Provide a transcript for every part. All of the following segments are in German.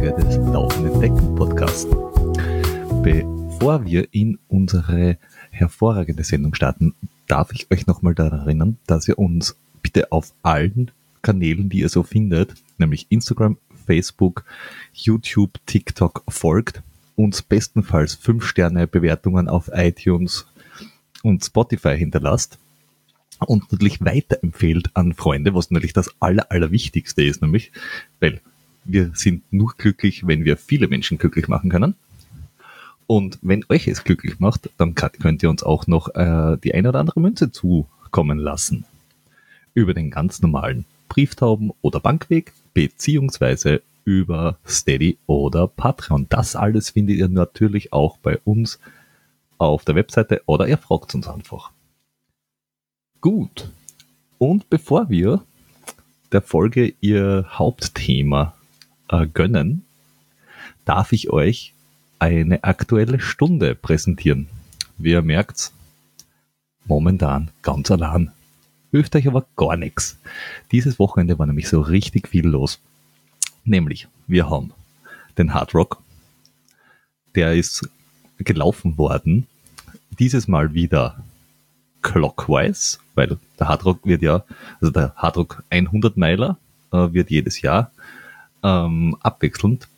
Folge des Laufenden Decken Podcasts. Bevor wir in unsere hervorragende Sendung starten, darf ich euch nochmal daran erinnern, dass ihr uns bitte auf allen Kanälen, die ihr so findet, nämlich Instagram, Facebook, YouTube, TikTok folgt, uns bestenfalls 5 Sterne Bewertungen auf iTunes und Spotify hinterlasst und natürlich weiterempfehlt an Freunde, was natürlich das Aller, Allerwichtigste ist, nämlich, weil wir sind nur glücklich, wenn wir viele Menschen glücklich machen können. Und wenn euch es glücklich macht, dann könnt ihr uns auch noch äh, die eine oder andere Münze zukommen lassen. Über den ganz normalen Brieftauben- oder Bankweg, beziehungsweise über Steady oder Patreon. Das alles findet ihr natürlich auch bei uns auf der Webseite oder ihr fragt uns einfach. Gut. Und bevor wir der Folge ihr Hauptthema äh, gönnen, darf ich euch eine aktuelle Stunde präsentieren. Wie ihr merkt, momentan ganz allein. Hilft euch aber gar nichts. Dieses Wochenende war nämlich so richtig viel los. Nämlich, wir haben den Hard Rock, der ist gelaufen worden. Dieses Mal wieder clockwise, weil der Hardrock wird ja, also der Hardrock 100 Meiler äh, wird jedes Jahr ähm, abwechselnd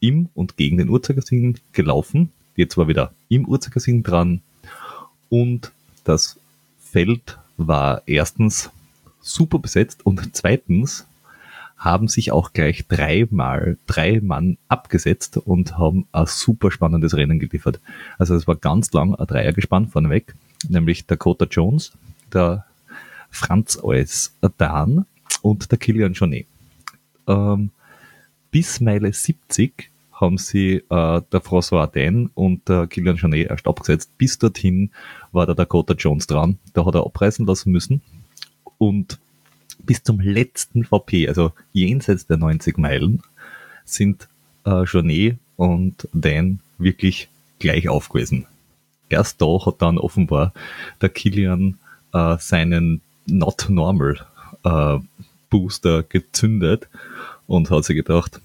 im und gegen den Uhrzeigersinn gelaufen. Jetzt war wieder im Uhrzeigersinn dran und das Feld war erstens super besetzt und zweitens haben sich auch gleich dreimal drei Mann abgesetzt und haben ein super spannendes Rennen geliefert. Also es war ganz lang ein Dreiergespann vorneweg nämlich Dakota Jones, der Franz Eus Dan und der Kilian Jornet. Ähm, bis Meile 70 haben sie äh, der François Arden und der Kilian Jornet erst abgesetzt. Bis dorthin war der Dakota Jones dran. Da hat er abreißen lassen müssen. Und bis zum letzten VP, also jenseits der 90 Meilen, sind äh, Jornet und Dan wirklich gleich auf gewesen erst da hat dann offenbar der Kilian äh, seinen Not Normal äh, Booster gezündet und hat sich gedacht,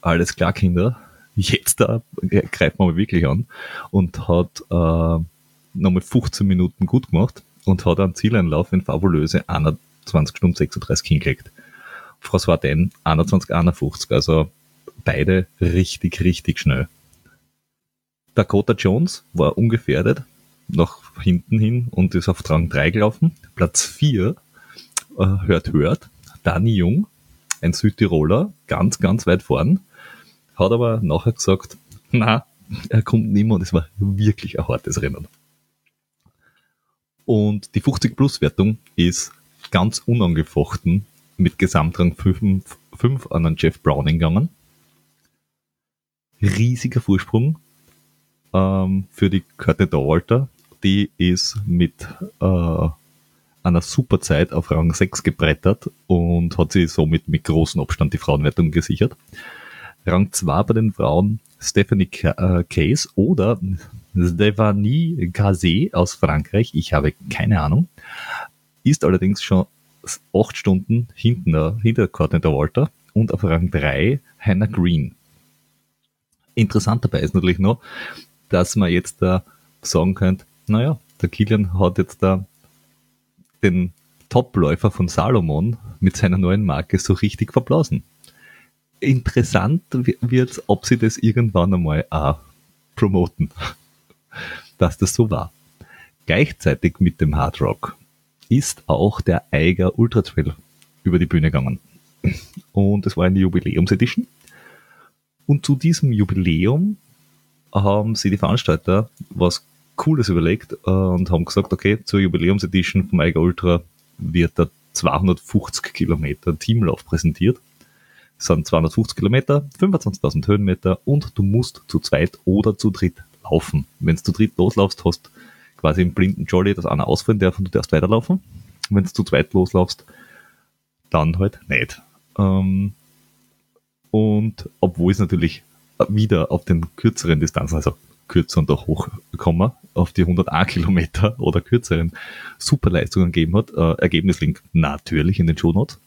alles klar, Kinder, jetzt da greifen wir mal wirklich an und hat äh, nochmal 15 Minuten gut gemacht und hat einen Zieleinlauf in fabulöse 21 Stunden 36 hingelegt. François Den 21, 51, also beide richtig, richtig schnell. Dakota Jones war ungefährdet nach hinten hin und ist auf Rang 3 gelaufen. Platz 4, äh, hört, hört, Dani Jung, ein Südtiroler, ganz, ganz weit vorn, hat aber nachher gesagt, na, er kommt nicht mehr und es war wirklich ein hartes Rennen. Und die 50 Plus Wertung ist ganz unangefochten mit Gesamtrang 5, 5 an den Jeff Browning gegangen. Riesiger Vorsprung, ähm, für die Courtney Dauwalter. Die ist mit äh, einer super Zeit auf Rang 6 gebrettert und hat sie somit mit großem Abstand die Frauenwertung gesichert. Rang 2 bei den Frauen Stephanie äh, Case oder Stephanie Gazet aus Frankreich, ich habe keine Ahnung, ist allerdings schon acht Stunden hinten, äh, hinter Courtney Walter und auf Rang 3 Hannah Green. Interessant dabei ist natürlich noch, dass man jetzt da sagen könnte, naja, der Kilian hat jetzt da den Topläufer von Salomon mit seiner neuen Marke so richtig verblasen. Interessant wird, ob sie das irgendwann einmal auch promoten, dass das so war. Gleichzeitig mit dem Hard Rock ist auch der Eiger Ultra Trail über die Bühne gegangen. Und es war eine Jubiläumsedition. Und zu diesem Jubiläum haben sie die Veranstalter was Cooles überlegt und haben gesagt, okay, zur Jubiläumsedition vom Eiger Ultra wird der 250 Kilometer Teamlauf präsentiert. Sind 250 Kilometer, 25.000 Höhenmeter und du musst zu zweit oder zu dritt laufen. Wenn du zu dritt loslaufst, hast quasi im blinden Jolly, dass einer ausfallen darf und du darfst weiterlaufen. Wenn du zu zweit loslaufst, dann halt nicht. Ähm, und obwohl es natürlich wieder auf den kürzeren Distanzen, also kürzer und auch hochkommen, auf die 101 Kilometer oder kürzeren Superleistungen gegeben hat. Äh, Ergebnislink natürlich in den Show Notes.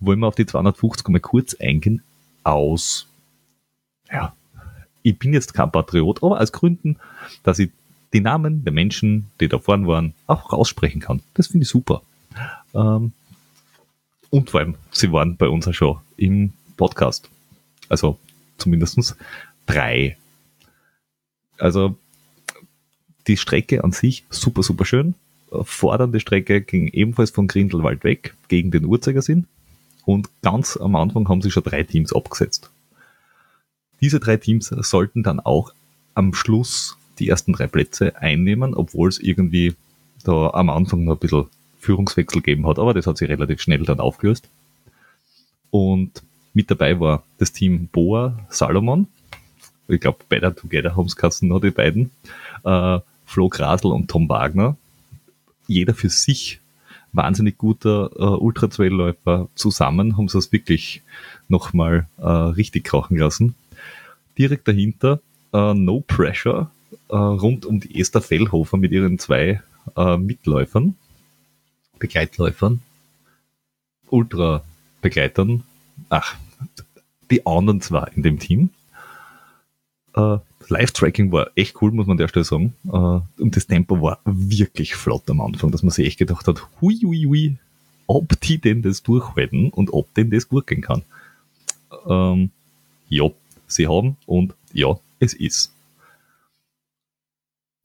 Wollen wir auf die 250 mal kurz eingehen aus ja, ich bin jetzt kein Patriot, aber aus Gründen, dass ich die Namen der Menschen, die da vorne waren, auch aussprechen kann. Das finde ich super. Ähm, und vor allem, sie waren bei uns ja schon im Podcast. Also zumindest drei. Also die Strecke an sich super, super schön. Fordernde Strecke ging ebenfalls von Grindelwald weg gegen den Uhrzeigersinn. Und ganz am Anfang haben sie schon drei Teams abgesetzt. Diese drei Teams sollten dann auch am Schluss die ersten drei Plätze einnehmen, obwohl es irgendwie da am Anfang noch ein bisschen Führungswechsel gegeben hat, aber das hat sich relativ schnell dann aufgelöst. Und mit dabei war das Team Boa Salomon. Ich glaube, Better Together haben es noch die beiden. Äh, Flo Grasel und Tom Wagner. Jeder für sich wahnsinnig guter äh, Ultra-Trail-Läufer. Zusammen haben sie es wirklich nochmal äh, richtig krachen lassen. Direkt dahinter äh, No Pressure äh, rund um die Esther Fellhofer mit ihren zwei äh, Mitläufern, Begleitläufern, Ultra-Begleitern. Ach, die anderen zwei in dem Team. Äh, Live-Tracking war echt cool, muss man an der Stelle sagen. Äh, und das Tempo war wirklich flott am Anfang, dass man sich echt gedacht hat, hui, hui, hui, ob die denn das durchhalten und ob denn das gut gehen kann. Ähm, ja, sie haben und ja, es ist.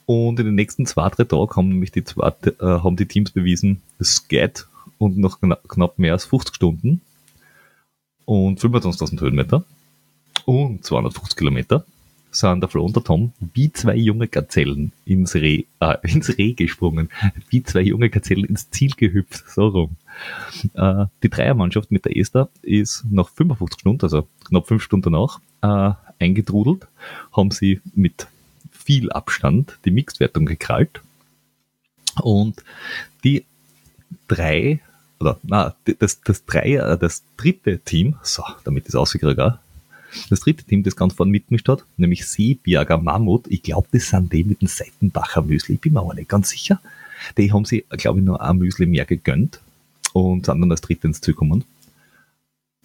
Und in den nächsten zwei, drei Tagen haben nämlich die, zwei, äh, haben die Teams bewiesen, es geht und noch knapp mehr als 50 Stunden und 25.000 Höhenmeter und 250 Kilometer sind der Flo und der Tom wie zwei junge Gazellen ins Reh, äh, ins Reh gesprungen, wie zwei junge Gazellen ins Ziel gehüpft, so rum. Äh, die Dreiermannschaft mit der Esther ist nach 55 Stunden, also knapp fünf Stunden danach, äh, eingetrudelt, haben sie mit viel Abstand die Mixedwertung gekrallt. Und die drei oder na, das, das drei, äh, das dritte Team, so, damit ist ausgekriegt, das dritte Team, das ganz vorne mitmischt hat, nämlich Seeberger Mammut, ich glaube, das sind die mit dem Seitenbacher Müsli, ich bin mir aber nicht ganz sicher. Die haben sie, glaube ich, nur ein Müsli mehr gegönnt und sind dann als dritte ins Ziel gekommen.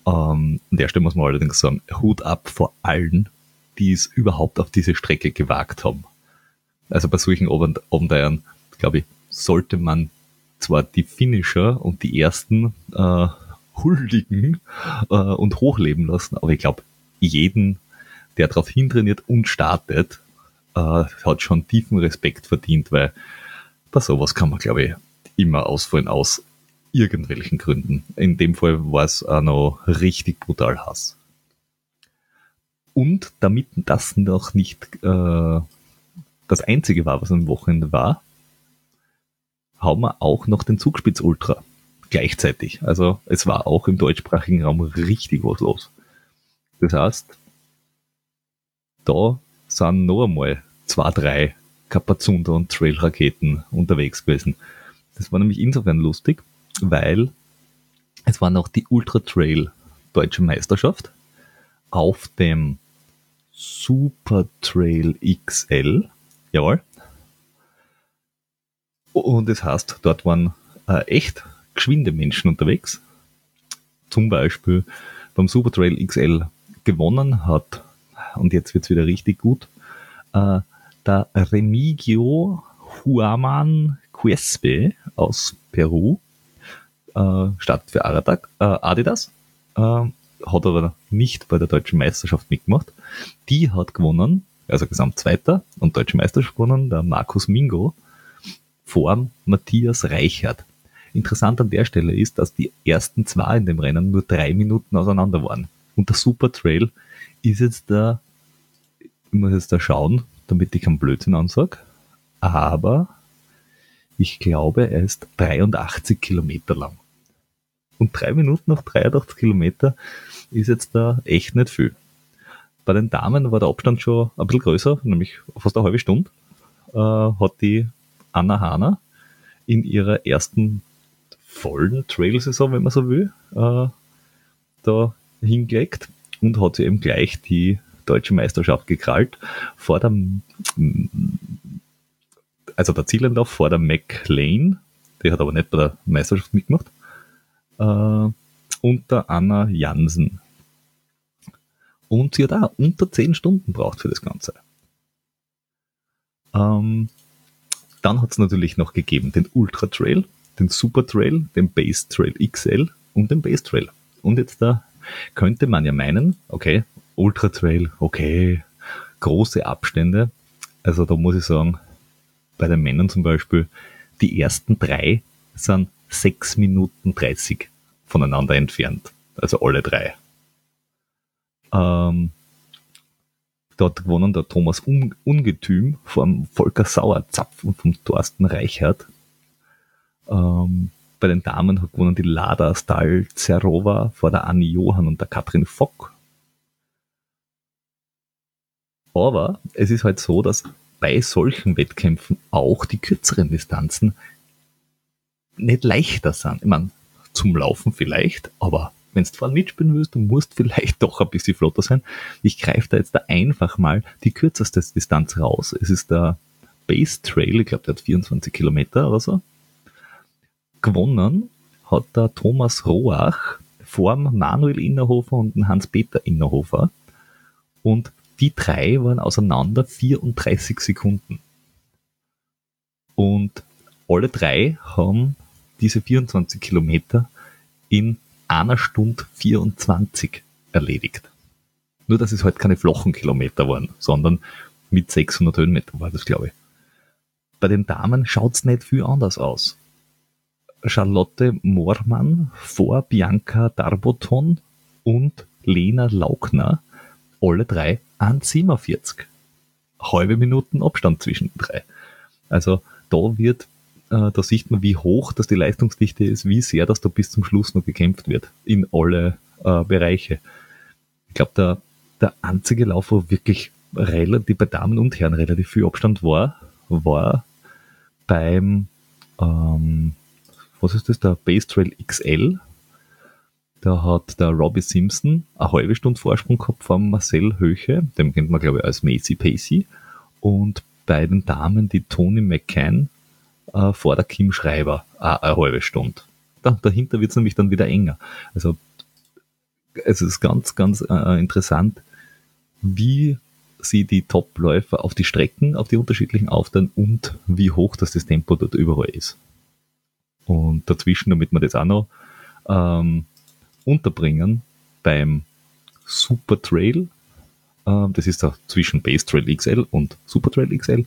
Ähm, an der Stelle muss man allerdings sagen, Hut ab vor allen, die es überhaupt auf diese Strecke gewagt haben. Also bei solchen Abenteuern, glaube ich, sollte man zwar die Finisher und die ersten äh, huldigen äh, und hochleben lassen, aber ich glaube, jeden, der darauf hintrainiert und startet, äh, hat schon tiefen Respekt verdient, weil bei sowas kann man, glaube ich, immer ausfallen aus irgendwelchen Gründen. In dem Fall war es auch noch richtig brutal Hass. Und damit das noch nicht äh, das einzige war, was am Wochenende war, haben wir auch noch den Zugspitz Ultra gleichzeitig. Also es war auch im deutschsprachigen Raum richtig was los. Das heißt, da sind noch einmal zwei, drei Kapazunder und Trail-Raketen unterwegs gewesen. Das war nämlich insofern lustig, weil es war noch die Ultra Trail Deutsche Meisterschaft auf dem Super Trail XL. Jawohl. Und das heißt, dort waren äh, echt geschwinde Menschen unterwegs. Zum Beispiel beim Super Trail XL gewonnen hat, und jetzt wird's wieder richtig gut, äh, der Remigio Huaman Cuespe aus Peru, äh, Stadt für Aradak, äh, Adidas, äh, hat aber nicht bei der deutschen Meisterschaft mitgemacht. Die hat gewonnen, also Gesamtzweiter und deutsche Meisterschaft gewonnen, der Markus Mingo vor Matthias Reichert. Interessant an der Stelle ist, dass die ersten zwei in dem Rennen nur drei Minuten auseinander waren. Und der Super Trail ist jetzt da, ich muss jetzt da schauen, damit ich keinen Blödsinn ansage, aber ich glaube, er ist 83 Kilometer lang. Und drei Minuten auf 83 Kilometer ist jetzt da echt nicht viel. Bei den Damen war der Abstand schon ein bisschen größer, nämlich fast eine halbe Stunde, äh, hat die Anna Hahner in ihrer ersten vollen Trail-Saison, wenn man so will, äh, da hingelegt und hat sie eben gleich die deutsche Meisterschaft gekrallt vor der, also der Zielendorf vor der McLean, die hat aber nicht bei der Meisterschaft mitgemacht, äh, und der Anna Jansen. Und sie hat auch unter 10 Stunden braucht für das Ganze. Ähm, dann hat es natürlich noch gegeben den Ultra Trail, den Super Trail, den Base Trail XL und den Base Trail. Und jetzt da könnte man ja meinen, okay, Ultra Trail, okay, große Abstände. Also da muss ich sagen, bei den Männern zum Beispiel, die ersten drei sind 6 Minuten 30 voneinander entfernt. Also alle drei. Ähm, dort gewonnen der Thomas Ungetüm vom Volker Sauerzapf und vom Thorsten Reichert. Ähm, bei den Damen hat gewonnen die Lada Stal Zerova vor der Anni Johann und der Katrin Fock. Aber es ist halt so, dass bei solchen Wettkämpfen auch die kürzeren Distanzen nicht leichter sind. Ich meine, zum Laufen vielleicht, aber wenn du vorne mitspielen willst, du musst vielleicht doch ein bisschen flotter sein. Ich greife da jetzt da einfach mal die kürzeste Distanz raus. Es ist der Base Trail, ich glaube, der hat 24 Kilometer oder so. Gewonnen hat der Thomas Roach vor Manuel Innerhofer und Hans-Peter Innerhofer. Und die drei waren auseinander 34 Sekunden. Und alle drei haben diese 24 Kilometer in einer Stunde 24 erledigt. Nur, dass es halt keine flachen Kilometer waren, sondern mit 600 Höhenmeter war das, glaube ich. Bei den Damen schaut's nicht viel anders aus. Charlotte Moormann vor Bianca Darboton und Lena Laukner, alle drei an 47. Halbe Minuten Abstand zwischen den drei. Also da wird äh, da sieht man, wie hoch das die Leistungsdichte ist, wie sehr das da bis zum Schluss noch gekämpft wird in alle äh, Bereiche. Ich glaube, der, der einzige Lauf, wo wirklich relativ bei Damen und Herren relativ viel Abstand war, war beim ähm, was ist das, der Base Trail XL. Da hat der Robbie Simpson eine halbe Stunde Vorsprung gehabt vom Marcel Höche, dem kennt man glaube ich als Macy Pacey. Und bei den Damen die Tony McCann äh, vor der Kim Schreiber äh, eine halbe Stunde. Da, dahinter wird es nämlich dann wieder enger. Also es ist ganz, ganz äh, interessant, wie sie die Top-Läufer auf die Strecken, auf die unterschiedlichen aufteilen und wie hoch das, das Tempo dort überall ist. Und dazwischen, damit wir das auch noch ähm, unterbringen, beim Super Trail, äh, das ist da zwischen Base Trail XL und Super Trail XL,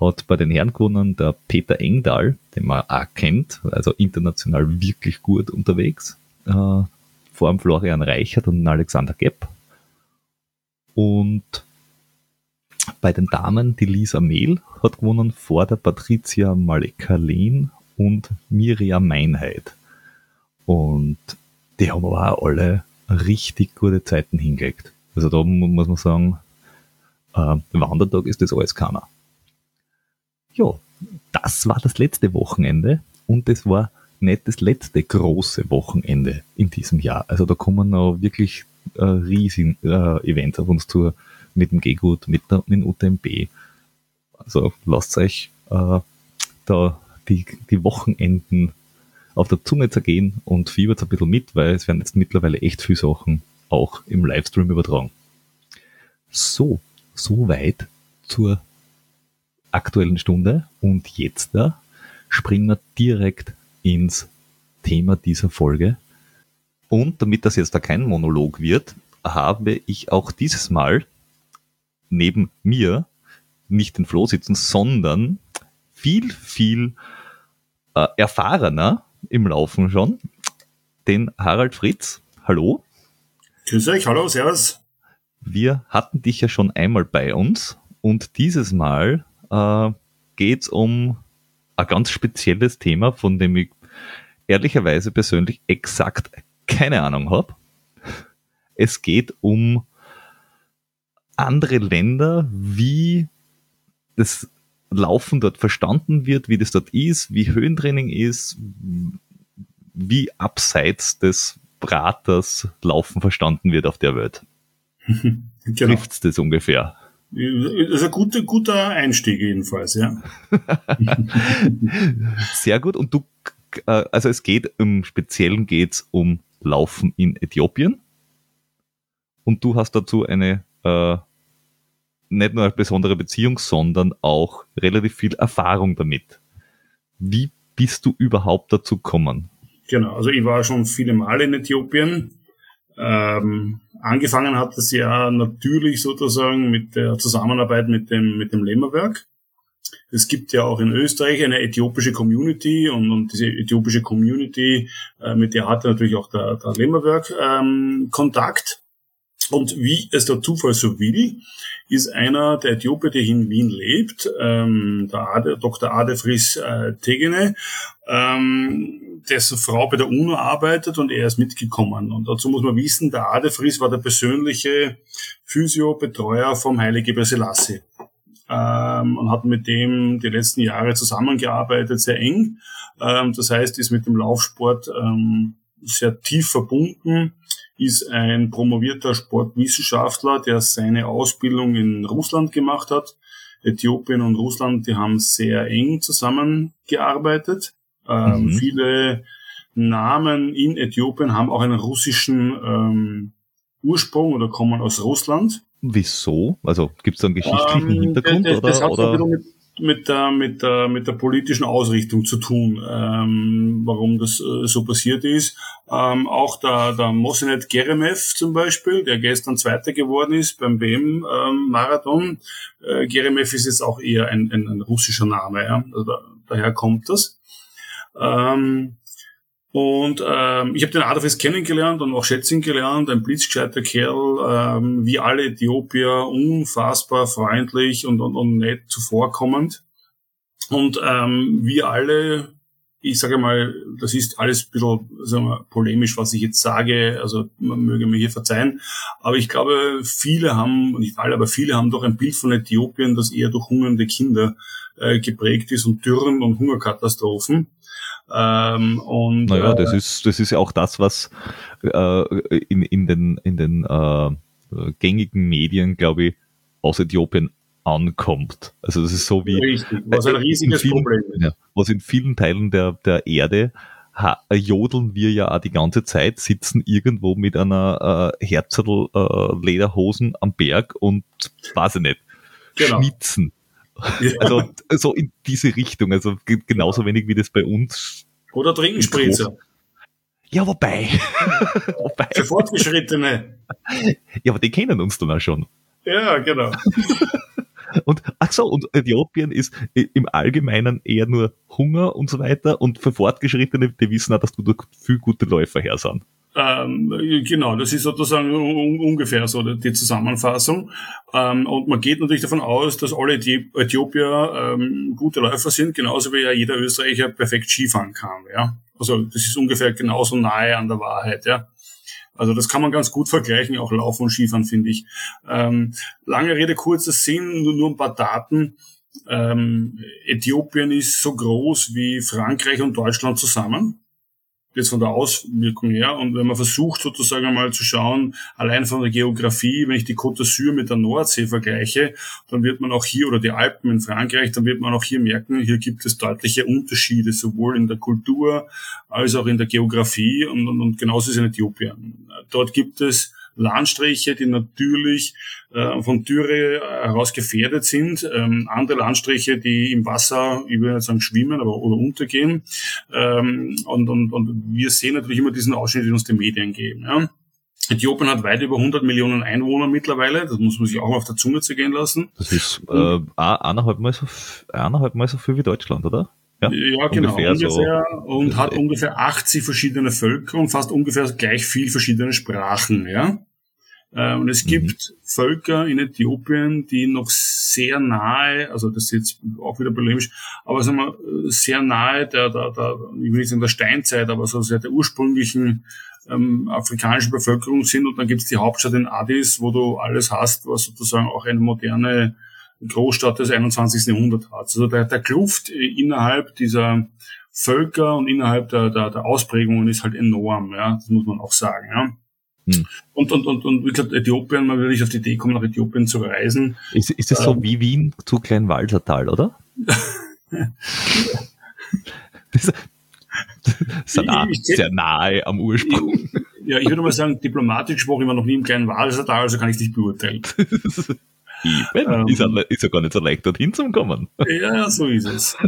hat bei den Herren gewonnen der Peter Engdahl, den man auch kennt, also international wirklich gut unterwegs, äh, vor dem Florian Reichert und Alexander Gepp. Und bei den Damen die Lisa Mehl hat gewonnen vor der Patricia Maleka-Lehn und Miriam Meinheit. Und die haben aber auch alle richtig gute Zeiten hingelegt. Also da muss man sagen, äh, Wandertag ist das alles keiner ja, das war das letzte Wochenende und es war nicht das letzte große Wochenende in diesem Jahr. Also da kommen noch wirklich äh, riesigen äh, Events auf uns zu mit dem G-Gut, mit, mit dem UTMB. Also lasst euch äh, da die, die Wochenenden auf der Zunge zergehen und fiebert ein bisschen mit, weil es werden jetzt mittlerweile echt viele Sachen auch im Livestream übertragen. So, soweit zur aktuellen Stunde und jetzt da springen wir direkt ins Thema dieser Folge. Und damit das jetzt da kein Monolog wird, habe ich auch dieses Mal neben mir nicht den Flo sitzen, sondern viel, viel äh, erfahrener im Laufen schon, den Harald Fritz. Hallo. Grüß euch, hallo, servus. Wir hatten dich ja schon einmal bei uns und dieses Mal äh, geht es um ein ganz spezielles Thema, von dem ich ehrlicherweise persönlich exakt keine Ahnung habe. Es geht um andere Länder, wie das Laufen dort verstanden wird, wie das dort ist, wie Höhentraining ist, wie abseits des Braters Laufen verstanden wird auf der Welt. genau. Trifft's das ungefähr? Das ist ein guter, guter Einstieg jedenfalls, ja. Sehr gut. Und du, äh, also es geht im Speziellen geht's um Laufen in Äthiopien. und du hast dazu eine äh, nicht nur eine besondere Beziehung, sondern auch relativ viel Erfahrung damit. Wie bist du überhaupt dazu gekommen? Genau, also ich war schon viele Male in Äthiopien. Ähm, angefangen hat es ja natürlich sozusagen mit der Zusammenarbeit mit dem, mit dem Lemmerwerk. Es gibt ja auch in Österreich eine äthiopische Community und, und diese äthiopische Community, äh, mit der hatte natürlich auch der, der Lemmerwerk ähm, Kontakt. Und wie es der Zufall so will, ist einer der Äthiopier, der in Wien lebt, ähm, der Ade, Dr. Adefris äh, Tegene, ähm, dessen Frau bei der UNO arbeitet und er ist mitgekommen. Und dazu muss man wissen, der Adefris war der persönliche Physiobetreuer vom Heilige Selassie ähm, und hat mit dem die letzten Jahre zusammengearbeitet, sehr eng. Ähm, das heißt, ist mit dem Laufsport ähm, sehr tief verbunden, ist ein promovierter Sportwissenschaftler, der seine Ausbildung in Russland gemacht hat. Äthiopien und Russland, die haben sehr eng zusammengearbeitet. Ähm, mhm. Viele Namen in Äthiopien haben auch einen russischen ähm, Ursprung oder kommen aus Russland. Wieso? Also gibt es da einen geschichtlichen ähm, Hintergrund? Das, oder, das hat oder? Mit, mit, der, mit, der, mit der politischen Ausrichtung zu tun, ähm, warum das äh, so passiert ist. Ähm, auch der, der Mosenet Geremev zum Beispiel, der gestern Zweiter geworden ist beim WM-Marathon. Ähm, äh, Geremev ist jetzt auch eher ein, ein, ein russischer Name, ja? also da, daher kommt das. Ähm, und ähm, ich habe den Adolf kennengelernt und auch schätzen gelernt, ein blitzgescheiter Kerl, ähm, wie alle Äthiopier, unfassbar freundlich und, und, und nett zuvorkommend. Und ähm, wir alle, ich sage mal, das ist alles ein bisschen sagen wir, polemisch, was ich jetzt sage, also man möge mir hier verzeihen, aber ich glaube, viele haben, nicht alle, aber viele haben doch ein Bild von Äthiopien, das eher durch hungernde Kinder äh, geprägt ist und Dürren und Hungerkatastrophen. Ähm, und, naja, äh, das ist, das ist ja auch das, was äh, in, in den, in den äh, gängigen Medien, glaube ich, aus Äthiopien ankommt. Also das ist so wie Richtig, was ein riesiges vielen, Problem ist. Ja, was in vielen Teilen der, der Erde ha, jodeln wir ja auch die ganze Zeit, sitzen irgendwo mit einer äh, Herzerl äh, Lederhosen am Berg und weiß ich nicht, genau. schnitzen. Ja. Also so in diese Richtung, also genauso wenig wie das bei uns. Oder Trinkenspritzer. Ja, wobei. wobei. Für Fortgeschrittene. Ja, aber die kennen uns dann auch schon. Ja, genau. Und ach so, und Äthiopien ist im Allgemeinen eher nur Hunger und so weiter. Und für Fortgeschrittene, die wissen auch, dass du durch viel gute Läufer her sind. Ähm, genau, das ist sozusagen un ungefähr so die Zusammenfassung. Ähm, und man geht natürlich davon aus, dass alle Äthiopier ähm, gute Läufer sind, genauso wie ja jeder Österreicher perfekt Skifahren kann. Ja? Also das ist ungefähr genauso nahe an der Wahrheit. Ja? Also das kann man ganz gut vergleichen, auch Laufen und Skifahren, finde ich. Ähm, lange Rede, kurzer Sinn, nur, nur ein paar Daten. Ähm, Äthiopien ist so groß wie Frankreich und Deutschland zusammen jetzt von der Auswirkung her. Und wenn man versucht sozusagen einmal zu schauen, allein von der Geografie, wenn ich die Côte d'Azur mit der Nordsee vergleiche, dann wird man auch hier, oder die Alpen in Frankreich, dann wird man auch hier merken, hier gibt es deutliche Unterschiede, sowohl in der Kultur als auch in der Geografie und, und, und genauso ist in Äthiopien. Dort gibt es Landstriche, die natürlich äh, von Dürre heraus gefährdet sind, ähm, andere Landstriche, die im Wasser, ich will nicht sagen schwimmen, aber oder untergehen. Ähm, und, und, und wir sehen natürlich immer diesen Ausschnitt, den uns die Medien geben. Ja. Äthiopien hat weit über 100 Millionen Einwohner mittlerweile. Das muss man sich auch auf der Zunge zergehen lassen. Das ist äh, eineinhalb, mal so, eineinhalb Mal so viel wie Deutschland, oder? Ja, ja genau, ungefähr, so. und hat ungefähr 80 verschiedene Völker und fast ungefähr gleich viel verschiedene Sprachen, ja. Äh, und es mhm. gibt Völker in Äthiopien, die noch sehr nahe, also das ist jetzt auch wieder polemisch, aber sagen wir, sehr nahe der, der, der ich will nicht sagen der Steinzeit, aber so sehr der ursprünglichen ähm, afrikanischen Bevölkerung sind. Und dann gibt es die Hauptstadt in Addis, wo du alles hast, was sozusagen auch eine moderne Großstadt des 21. Jahrhunderts hat. Also der, der Kluft innerhalb dieser Völker und innerhalb der, der, der Ausprägungen ist halt enorm, ja, das muss man auch sagen, ja. Hm. Und, und, und, und wie gesagt, Äthiopien, man will nicht auf die Idee kommen, nach Äthiopien zu reisen. Ist, ist es ähm, so wie Wien zu Kleinwalsertal, oder? das ist sehr, nah, sehr nahe am Ursprung. Ja, ich würde mal sagen, diplomatisch gesprochen, ich war noch nie im kleinen Walsertal, also kann ich dich beurteilen. Eben, ähm, ist, ja, ist ja gar nicht so leicht, dorthin zu kommen. Ja, so ist es.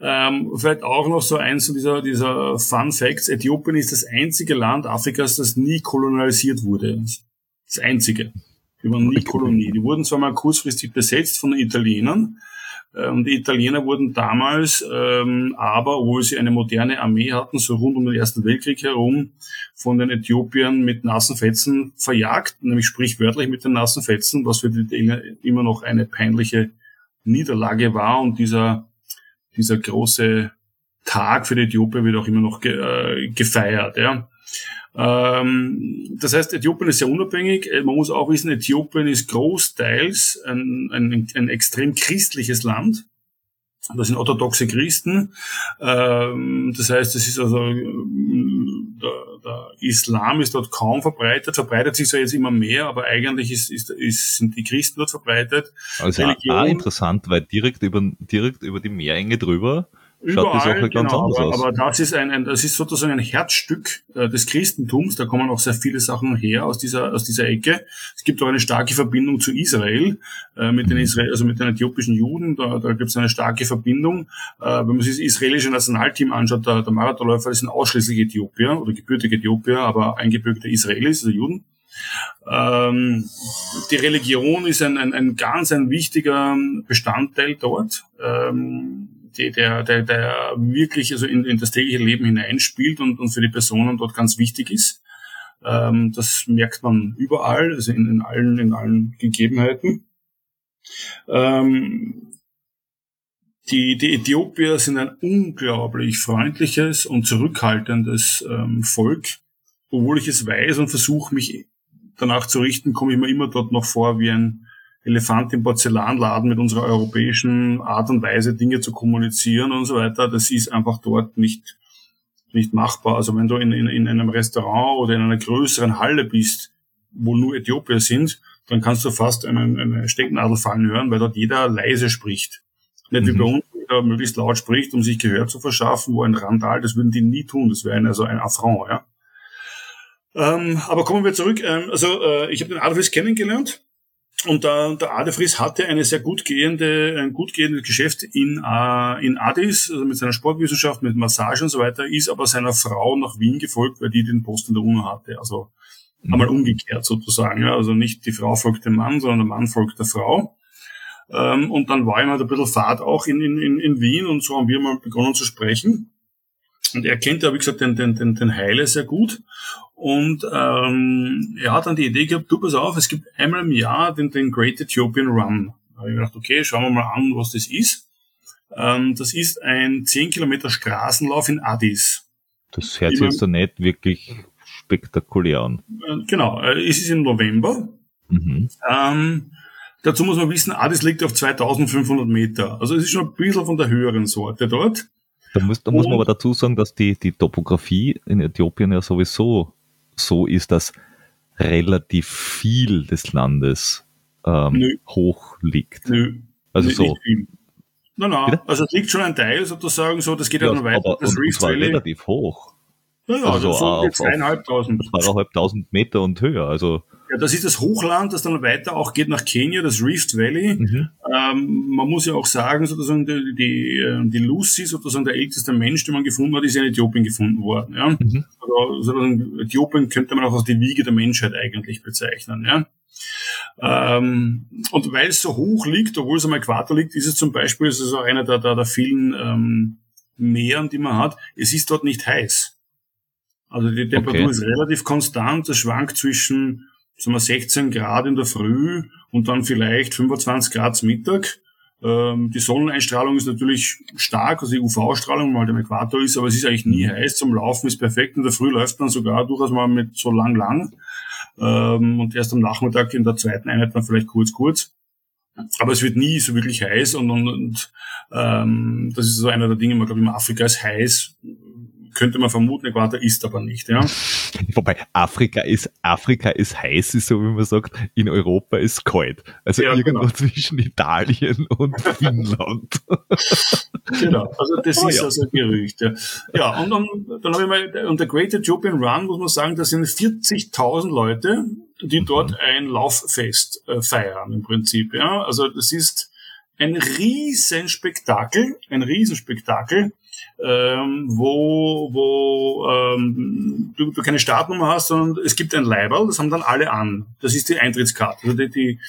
Ähm, vielleicht auch noch so eins dieser, dieser Fun Facts. Äthiopien ist das einzige Land Afrikas, das nie kolonialisiert wurde. Das einzige. Die waren nie Kolonie. Die wurden zwar mal kurzfristig besetzt von den Italienern, die Italiener wurden damals ähm, aber, obwohl sie eine moderne Armee hatten, so rund um den Ersten Weltkrieg herum, von den Äthiopiern mit nassen Fetzen verjagt, nämlich sprichwörtlich mit den nassen Fetzen, was für die Italiener immer noch eine peinliche Niederlage war und dieser, dieser große Tag für die Äthiopier wird auch immer noch ge äh, gefeiert. Ja. Ähm, das heißt, Äthiopien ist sehr unabhängig. Äh, man muss auch wissen, Äthiopien ist großteils ein, ein, ein extrem christliches Land. Das sind orthodoxe Christen. Ähm, das heißt, es ist also der, der, Islam ist dort kaum verbreitet, verbreitet sich zwar jetzt immer mehr, aber eigentlich ist, ist, ist, sind die Christen dort verbreitet. Also auch interessant, weil direkt über, direkt über die Meerenge drüber Überall, genau, aber, aber das ist ein, ein, das ist sozusagen ein Herzstück äh, des Christentums. Da kommen auch sehr viele Sachen her aus dieser, aus dieser Ecke. Es gibt auch eine starke Verbindung zu Israel, äh, mit den mhm. Israel, also mit den äthiopischen Juden. Da, da gibt es eine starke Verbindung. Äh, wenn man sich das israelische Nationalteam anschaut, der, der Marathonläufer, das sind ausschließlich Äthiopier oder gebürtige Äthiopier, aber eingebürgerte Israelis, also Juden. Ähm, die Religion ist ein, ein, ein ganz ein wichtiger Bestandteil dort. Ähm, der, der, der wirklich also in, in das tägliche Leben hineinspielt und, und für die Personen dort ganz wichtig ist. Ähm, das merkt man überall, also in, in allen, in allen Gegebenheiten. Ähm, die, die Äthiopier sind ein unglaublich freundliches und zurückhaltendes ähm, Volk. Obwohl ich es weiß und versuche, mich danach zu richten, komme ich mir immer dort noch vor wie ein, Elefant im Porzellanladen mit unserer europäischen Art und Weise Dinge zu kommunizieren und so weiter, das ist einfach dort nicht, nicht machbar. Also wenn du in, in, in einem Restaurant oder in einer größeren Halle bist, wo nur Äthiopier sind, dann kannst du fast einen, eine Stecknadel fallen hören, weil dort jeder leise spricht. Nicht mhm. wie bei uns, der möglichst laut spricht, um sich Gehör zu verschaffen, wo ein Randal, das würden die nie tun, das wäre ein, also ein Affront, ja. Ähm, aber kommen wir zurück. Ähm, also äh, ich habe den Adolf kennengelernt und der, der Adefris hatte eine sehr gut gehende, ein gut gehendes Geschäft in, äh, in Addis, also mit seiner Sportwissenschaft, mit Massage und so weiter, ist aber seiner Frau nach Wien gefolgt, weil die den Posten der UNO hatte. Also mhm. einmal umgekehrt sozusagen. Ja. Also nicht die Frau folgt dem Mann, sondern der Mann folgt der Frau. Ähm, und dann war ihm halt ein bisschen Fahrt auch in, in, in Wien und so haben wir mal begonnen zu sprechen. Und er kennt ja, wie gesagt, den, den, den, den Heile sehr gut. Und ähm, er hat dann die Idee gehabt, du pass auf, es gibt einmal im Jahr den, den Great Ethiopian Run. Da habe ich gedacht, okay, schauen wir mal an, was das ist. Ähm, das ist ein 10 Kilometer Straßenlauf in Addis. Das hört sich jetzt so nicht wirklich spektakulär an. Äh, genau, äh, es ist im November. Mhm. Ähm, dazu muss man wissen, Addis liegt auf 2500 Meter. Also es ist schon ein bisschen von der höheren Sorte dort. Da muss, da muss man aber dazu sagen, dass die, die Topografie in Äthiopien ja sowieso so ist, dass relativ viel des Landes ähm, hoch liegt. Nö. Also so. Nein, nein. Also es liegt schon ein Teil sozusagen so, das geht ja, noch weiter. Das Reef Valley. relativ hoch. Ja, ja, also, also so auf, zweieinhalbtausend. Zweieinhalbtausend Meter und höher, also. Ja, das ist das Hochland, das dann weiter auch geht nach Kenia, das Rift Valley. Mhm. Ähm, man muss ja auch sagen, sozusagen, die, die, äh, die Lucy, sozusagen der älteste Mensch, den man gefunden hat, ist ja in Äthiopien gefunden worden. Ja? Mhm. Also, sozusagen, Äthiopien könnte man auch als die Wiege der Menschheit eigentlich bezeichnen. Ja? Ähm, und weil es so hoch liegt, obwohl es am Äquator liegt, ist es zum Beispiel, es ist auch einer der, der, der vielen ähm, Meeren, die man hat, es ist dort nicht heiß. Also die Temperatur okay. ist relativ konstant, es schwankt zwischen sagen wir, 16 Grad in der Früh und dann vielleicht 25 Grad zum Mittag. Ähm, die Sonneneinstrahlung ist natürlich stark, also die UV-Strahlung, weil der Äquator ist, aber es ist eigentlich nie mhm. heiß. Zum Laufen ist perfekt. In der Früh läuft man sogar durchaus mal mit so lang lang. Ähm, und erst am Nachmittag in der zweiten Einheit dann vielleicht kurz kurz. Aber es wird nie so wirklich heiß und, und, und ähm, das ist so einer der Dinge, man glaube in Afrika ist heiß könnte man vermuten, Äquator ist aber nicht. Ja. Wobei Afrika ist, Afrika ist heiß, ist so wie man sagt, in Europa ist kalt. Also ja, irgendwo genau. zwischen Italien und Finnland. genau, also das oh, ist ja. also ein Gerücht. Ja, ja und dann, dann habe ich mal, und der Great Ethiopian Run, muss man sagen, das sind 40.000 Leute, die dort mhm. ein Lauffest äh, feiern im Prinzip. Ja, also das ist ein Riesenspektakel, ein Riesenspektakel, ähm, wo, wo ähm, du, du keine Startnummer hast, sondern es gibt ein Leiberl, das haben dann alle an. Das ist die Eintrittskarte. Also die, die,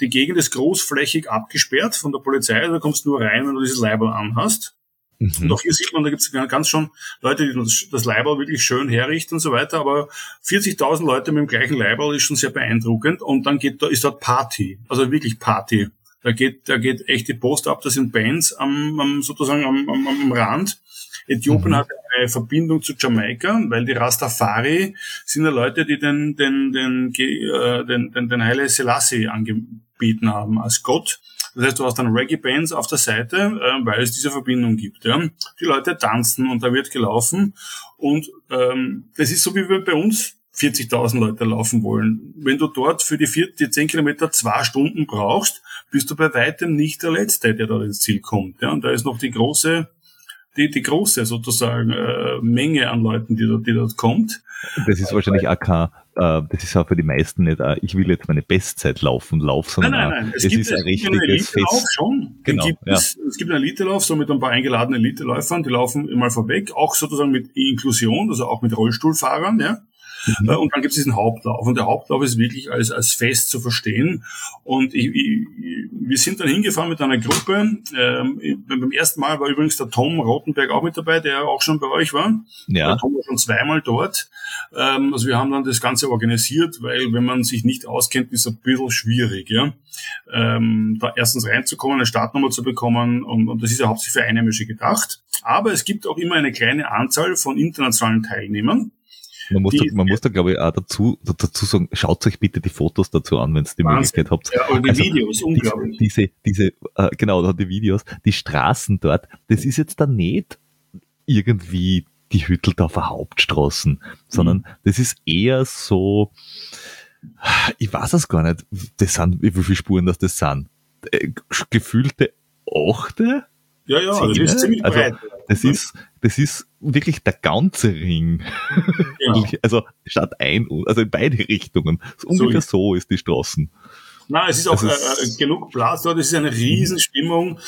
die Gegend ist großflächig abgesperrt von der Polizei, also da kommst du nur rein, wenn du dieses Leiberl anhast. Mhm. Und auch hier sieht man, da gibt es ganz schon Leute, die das, das Leiberl wirklich schön herrichten und so weiter, aber 40.000 Leute mit dem gleichen Leiberl ist schon sehr beeindruckend und dann geht da, ist dort Party, also wirklich Party. Da geht, da geht echt die Post ab. Das sind Bands am, am sozusagen am, am, am Rand. Äthiopien mhm. hat eine Verbindung zu Jamaika, weil die Rastafari sind ja Leute, die den, den, den, äh, den, den, den Haile Selassie angebieten haben als Gott. Das heißt, du hast dann Reggae-Bands auf der Seite, äh, weil es diese Verbindung gibt. Ja. Die Leute tanzen und da wird gelaufen. Und ähm, das ist so wie bei uns 40.000 Leute laufen wollen. Wenn du dort für die, vier, die 10 Kilometer zwei Stunden brauchst, bist du bei weitem nicht der Letzte, der dort ins Ziel kommt. Ja, und da ist noch die große, die, die große sozusagen äh, Menge an Leuten, die dort, die dort kommt. Das ist wahrscheinlich auch kein, äh, das ist auch für die meisten nicht, äh, ich will jetzt meine Bestzeit laufen, lauf, sondern nein, nein, nein. Es, es gibt, ist ein richtiges Fest. Schon. Genau, gibt ja. es, es gibt einen Elite-Lauf, so mit ein paar eingeladenen Elite-Läufern, die laufen immer vorweg, auch sozusagen mit Inklusion, also auch mit Rollstuhlfahrern, ja. Mhm. Äh, und dann gibt es diesen Hauptlauf. Und der Hauptlauf ist wirklich als, als Fest zu verstehen. Und ich, ich, wir sind dann hingefahren mit einer Gruppe. Ähm, beim ersten Mal war übrigens der Tom Rottenberg auch mit dabei, der auch schon bei euch war. Ja. Der Tom war schon zweimal dort. Ähm, also wir haben dann das Ganze organisiert, weil wenn man sich nicht auskennt, ist es ein bisschen schwierig, ja. Ähm, da erstens reinzukommen, eine Startnummer zu bekommen und, und das ist ja hauptsächlich für Einheimische gedacht. Aber es gibt auch immer eine kleine Anzahl von internationalen Teilnehmern. Man muss, die, da, man muss da, glaube ich, auch dazu, dazu sagen, schaut euch bitte die Fotos dazu an, wenn ihr die Wahnsinn. Möglichkeit habt. Ja, und die also, Videos, unglaublich. Diese, diese, äh, genau, die Videos, die Straßen dort, das ist jetzt da nicht irgendwie die Hüttel auf der Hauptstraßen, sondern mhm. das ist eher so, ich weiß es gar nicht, das sind, wie viele Spuren das das sind. Äh, gefühlte Achte? Ja, ja, also das ist ziemlich also, breit. Das ist, das ist wirklich der ganze Ring. Ja. also statt ein, also in beide Richtungen. So ungefähr so ist die Straßen. Na, es ist auch äh, genug Platz dort, es ist eine Riesenstimmung.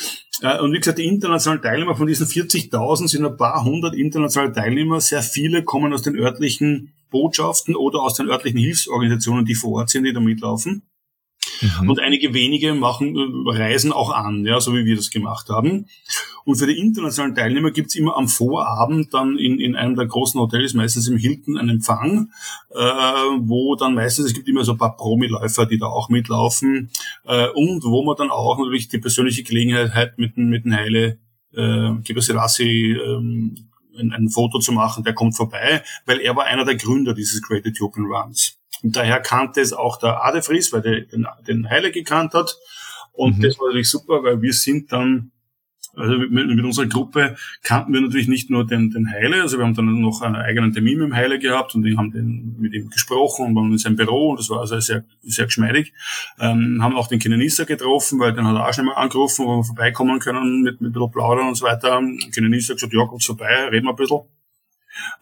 Äh, und wie gesagt, die internationalen Teilnehmer von diesen 40.000 sind ein paar hundert internationale Teilnehmer. Sehr viele kommen aus den örtlichen Botschaften oder aus den örtlichen Hilfsorganisationen, die vor Ort sind, die da mitlaufen. Mhm. Und einige wenige machen äh, Reisen auch an, ja, so wie wir das gemacht haben. Und für die internationalen Teilnehmer gibt's immer am Vorabend dann in, in einem der großen Hotels, meistens im Hilton, einen Empfang, äh, wo dann meistens, es gibt immer so ein paar Promiläufer, die da auch mitlaufen, äh, und wo man dann auch natürlich die persönliche Gelegenheit hat, mit, mit dem Heile äh, Gebrselassie ähm, ein, ein Foto zu machen, der kommt vorbei, weil er war einer der Gründer dieses Great Ethiopian Runs. Und daher kannte es auch der Adefries, weil der den, den Heile gekannt hat. Und mhm. das war natürlich super, weil wir sind dann, also mit, mit, unserer Gruppe kannten wir natürlich nicht nur den, den Heile, also wir haben dann noch einen eigenen Termin mit dem Heile gehabt und wir haben den, mit ihm gesprochen und waren in seinem Büro und das war also sehr, sehr geschmeidig. Ähm, haben auch den Kenenisa getroffen, weil den hat er auch schon mal angerufen, wo wir vorbeikommen können mit, mit ein bisschen plaudern und so weiter. Kenenisa hat gesagt, ja, kommt vorbei, reden wir ein bisschen.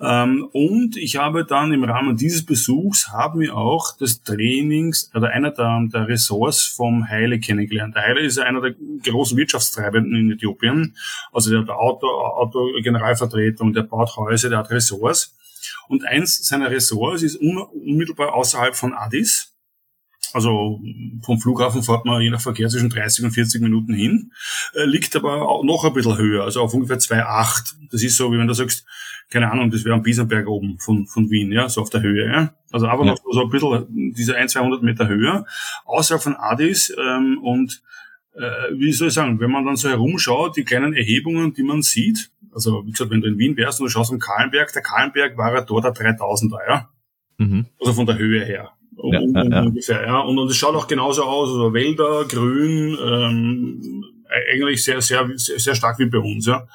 Ähm, und ich habe dann im Rahmen dieses Besuchs haben wir auch das Trainings oder einer der, der Ressorts vom Heile kennengelernt. Der Heile ist einer der großen Wirtschaftstreibenden in Äthiopien. Also der hat Auto, Auto Generalvertretung, der baut Häuser, der hat Ressorts. Und eins seiner Ressorts ist unmittelbar außerhalb von Addis. Also vom Flughafen fährt man je nach Verkehr zwischen 30 und 40 Minuten hin, äh, liegt aber auch noch ein bisschen höher, also auf ungefähr 2,8. Das ist so, wie wenn du sagst, keine Ahnung, das wäre am Biesenberg oben von, von Wien, ja, so auf der Höhe, ja. Also aber ja. noch so ein bisschen diese ein, 200 Meter höher, außerhalb von Addis ähm, und äh, wie soll ich sagen, wenn man dann so herumschaut, die kleinen Erhebungen, die man sieht, also wie gesagt, wenn du in Wien wärst und du schaust am Kahlenberg, der Kahlenberg war ja dort der 3000er, ja. Mhm. Also von der Höhe her. Ja, um, um, ja, ungefähr, ja. Und, und es schaut auch genauso aus, also Wälder, Grün, ähm, eigentlich sehr, sehr, sehr, sehr stark wie bei uns, ja.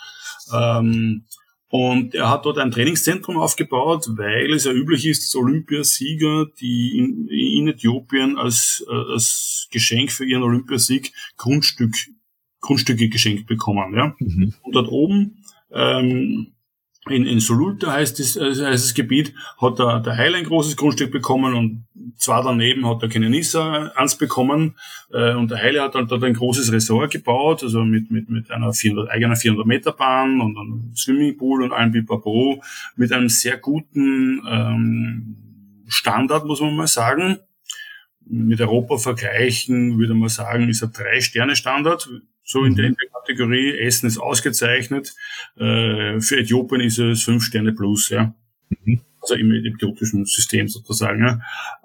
Ähm, Und er hat dort ein Trainingszentrum aufgebaut, weil es ja üblich ist, dass Olympiasieger, die in, in Äthiopien als, äh, als Geschenk für ihren Olympiasieg Grundstück, Grundstücke geschenkt bekommen. Ja? Mhm. Und dort oben ähm, in, in Solulta heißt es, äh, heißt das Gebiet, hat der, der Heil ein großes Grundstück bekommen und zwar daneben hat der Kenenissa eins bekommen äh, und der Heile hat dann dort ein großes Resort gebaut, also mit, mit, mit einer 400, eigener 400 Meter Bahn und einem Swimmingpool und allem Bipapo, mit einem sehr guten ähm, Standard, muss man mal sagen. Mit Europa vergleichen, würde man sagen, ist ein Drei-Sterne-Standard so in der, mhm. in der Kategorie. Essen ist ausgezeichnet. Äh, für Äthiopien ist es fünf Sterne plus, ja. Mhm. Also im äthiopischen System sozusagen. Ja.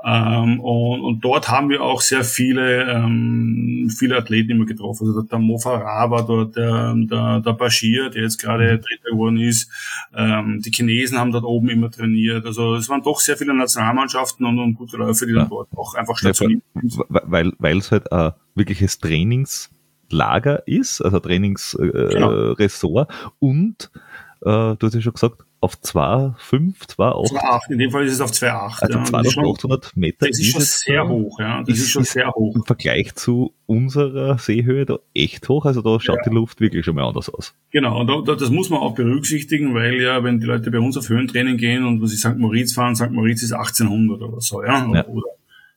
Ähm, und, und dort haben wir auch sehr viele, ähm, viele Athleten immer getroffen. Also der Mofara war dort, der, der, der Bashir, der jetzt gerade mhm. Dritter geworden ist. Ähm, die Chinesen haben dort oben immer trainiert. Also es waren doch sehr viele Nationalmannschaften und, und gute Läufer, die ja. dann dort auch einfach stationiert sind. Weil, weil es halt ein wirkliches Trainings Lager ist, also Trainingsressort äh, genau. und äh, du hast ja schon gesagt, auf 2,5, 2,8. 2,8, in dem Fall ist es auf 2,8. Also ja. 2800 Meter. Das ist, schon sehr hoch, ja. Das ist, ist schon sehr hoch. Im Vergleich zu unserer Seehöhe da echt hoch, also da schaut ja. die Luft wirklich schon mal anders aus. Genau, und da, da, das muss man auch berücksichtigen, weil ja, wenn die Leute bei uns auf Höhentraining gehen und was ich St. Moritz fahren, St. Moritz ist 1800 oder so, ja. ja. Oder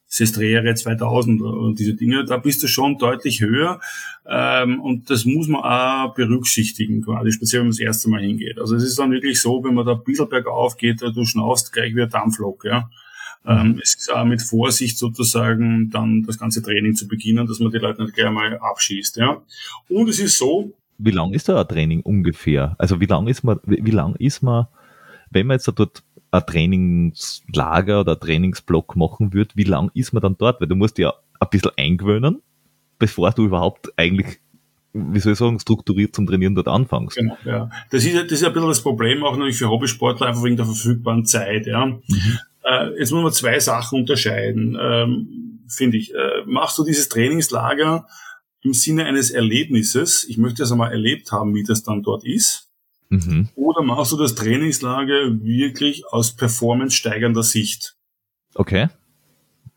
Sestriere 2000 und diese Dinge, da bist du schon deutlich höher ähm, und das muss man auch berücksichtigen, quasi speziell wenn man das erste Mal hingeht. Also es ist dann wirklich so, wenn man da ein bisschen bergauf geht, du schnaufst gleich wie ein Dampflok, ja. Ähm, es ist auch mit Vorsicht sozusagen dann das ganze Training zu beginnen, dass man die Leute nicht gleich mal abschießt, ja. Und es ist so. Wie lang ist da ein Training ungefähr? Also wie lang ist man, wie, wie lang ist man, wenn man jetzt da dort ein Trainingslager oder ein Trainingsblock machen würde, wie lang ist man dann dort? Weil du musst ja ein bisschen eingewöhnen, bevor du überhaupt eigentlich wie soll ich sagen, strukturiert zum Trainieren dort anfängst. Genau, ja. Das ist, das ist ein bisschen das Problem auch natürlich für Hobbysportler, einfach wegen der verfügbaren Zeit, ja. Mhm. Äh, jetzt muss man zwei Sachen unterscheiden, ähm, finde ich. Äh, machst du dieses Trainingslager im Sinne eines Erlebnisses? Ich möchte das einmal erlebt haben, wie das dann dort ist. Mhm. Oder machst du das Trainingslager wirklich aus performance-steigernder Sicht? Okay.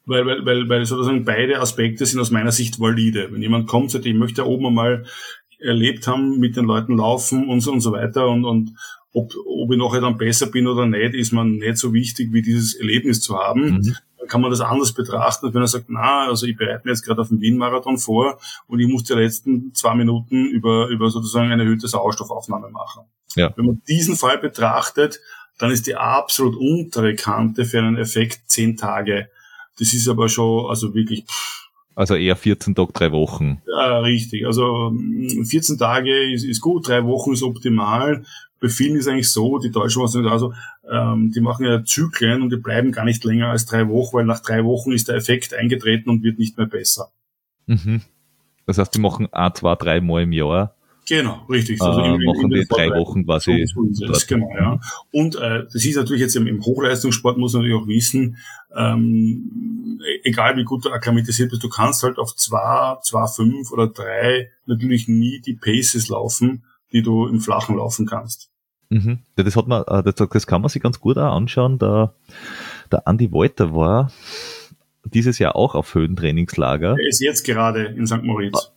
Weil, weil, weil, weil sozusagen beide Aspekte sind aus meiner Sicht valide. Wenn jemand kommt, sagt, ich möchte oben einmal erlebt haben, mit den Leuten laufen und so und so weiter und, und ob, ob ich nachher dann besser bin oder nicht, ist man nicht so wichtig, wie dieses Erlebnis zu haben. Mhm kann man das anders betrachten, wenn er sagt, na, also ich bereite mir jetzt gerade auf den Wien-Marathon vor und ich muss die letzten zwei Minuten über, über sozusagen eine erhöhte Sauerstoffaufnahme machen. Ja. Wenn man diesen Fall betrachtet, dann ist die absolut untere Kante für einen Effekt zehn Tage. Das ist aber schon, also wirklich, pff, also eher 14 Tage, drei Wochen. Ja, richtig. Also 14 Tage ist, ist gut, drei Wochen ist optimal. Bei vielen ist eigentlich so, die Deutschen machen es also, ähm, die machen ja Zyklen und die bleiben gar nicht länger als drei Wochen, weil nach drei Wochen ist der Effekt eingetreten und wird nicht mehr besser. Mhm. Das heißt, die machen ein, zwei, drei Mal im Jahr. Genau, richtig. Also äh, machen die drei Wochen quasi. Ist genau, ja. Und äh, das ist natürlich jetzt im, im Hochleistungssport, muss man natürlich auch wissen, ähm, egal wie gut du akklimatisiert bist, du kannst halt auf zwei, zwei, fünf oder drei natürlich nie die Paces laufen, die du im Flachen laufen kannst. Mhm. Ja, das hat man, äh, das, das kann man sich ganz gut auch anschauen. Der, der Andi Wolter war dieses Jahr auch auf Höhentrainingslager. Er ist jetzt gerade in St. Moritz.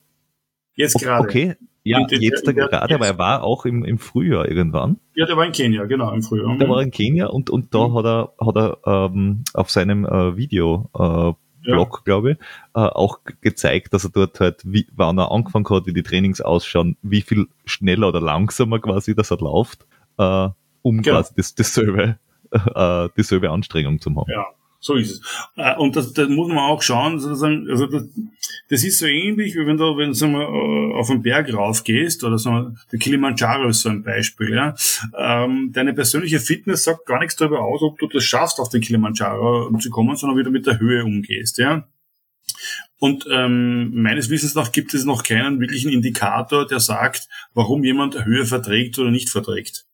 Jetzt gerade. Okay, ja, jetzt der, gerade, aber er war auch im, im Frühjahr irgendwann. Ja, der war in Kenia, genau, im Frühjahr. Der war in Kenia und, und da mhm. hat er, hat er ähm, auf seinem äh, Video äh, Blog, ja. glaube ich, äh, auch gezeigt, dass er dort halt, wie, wann er angefangen hat, wie die Trainings ausschauen, wie viel schneller oder langsamer quasi das er läuft, äh, um genau. quasi das, dasselbe, äh, dieselbe Anstrengung zu haben. Ja. So ist es. Äh, und das, das muss man auch schauen, sozusagen, also das, das ist so ähnlich, wie wenn du, wenn du sagen wir, äh, auf einen Berg raufgehst, oder sagen wir, der Kilimanjaro ist so ein Beispiel, ja. Ähm, deine persönliche Fitness sagt gar nichts darüber aus, ob du das schaffst, auf den Kilimanjaro zu kommen, sondern wie du mit der Höhe umgehst, ja. Und ähm, meines Wissens nach gibt es noch keinen wirklichen Indikator, der sagt, warum jemand Höhe verträgt oder nicht verträgt.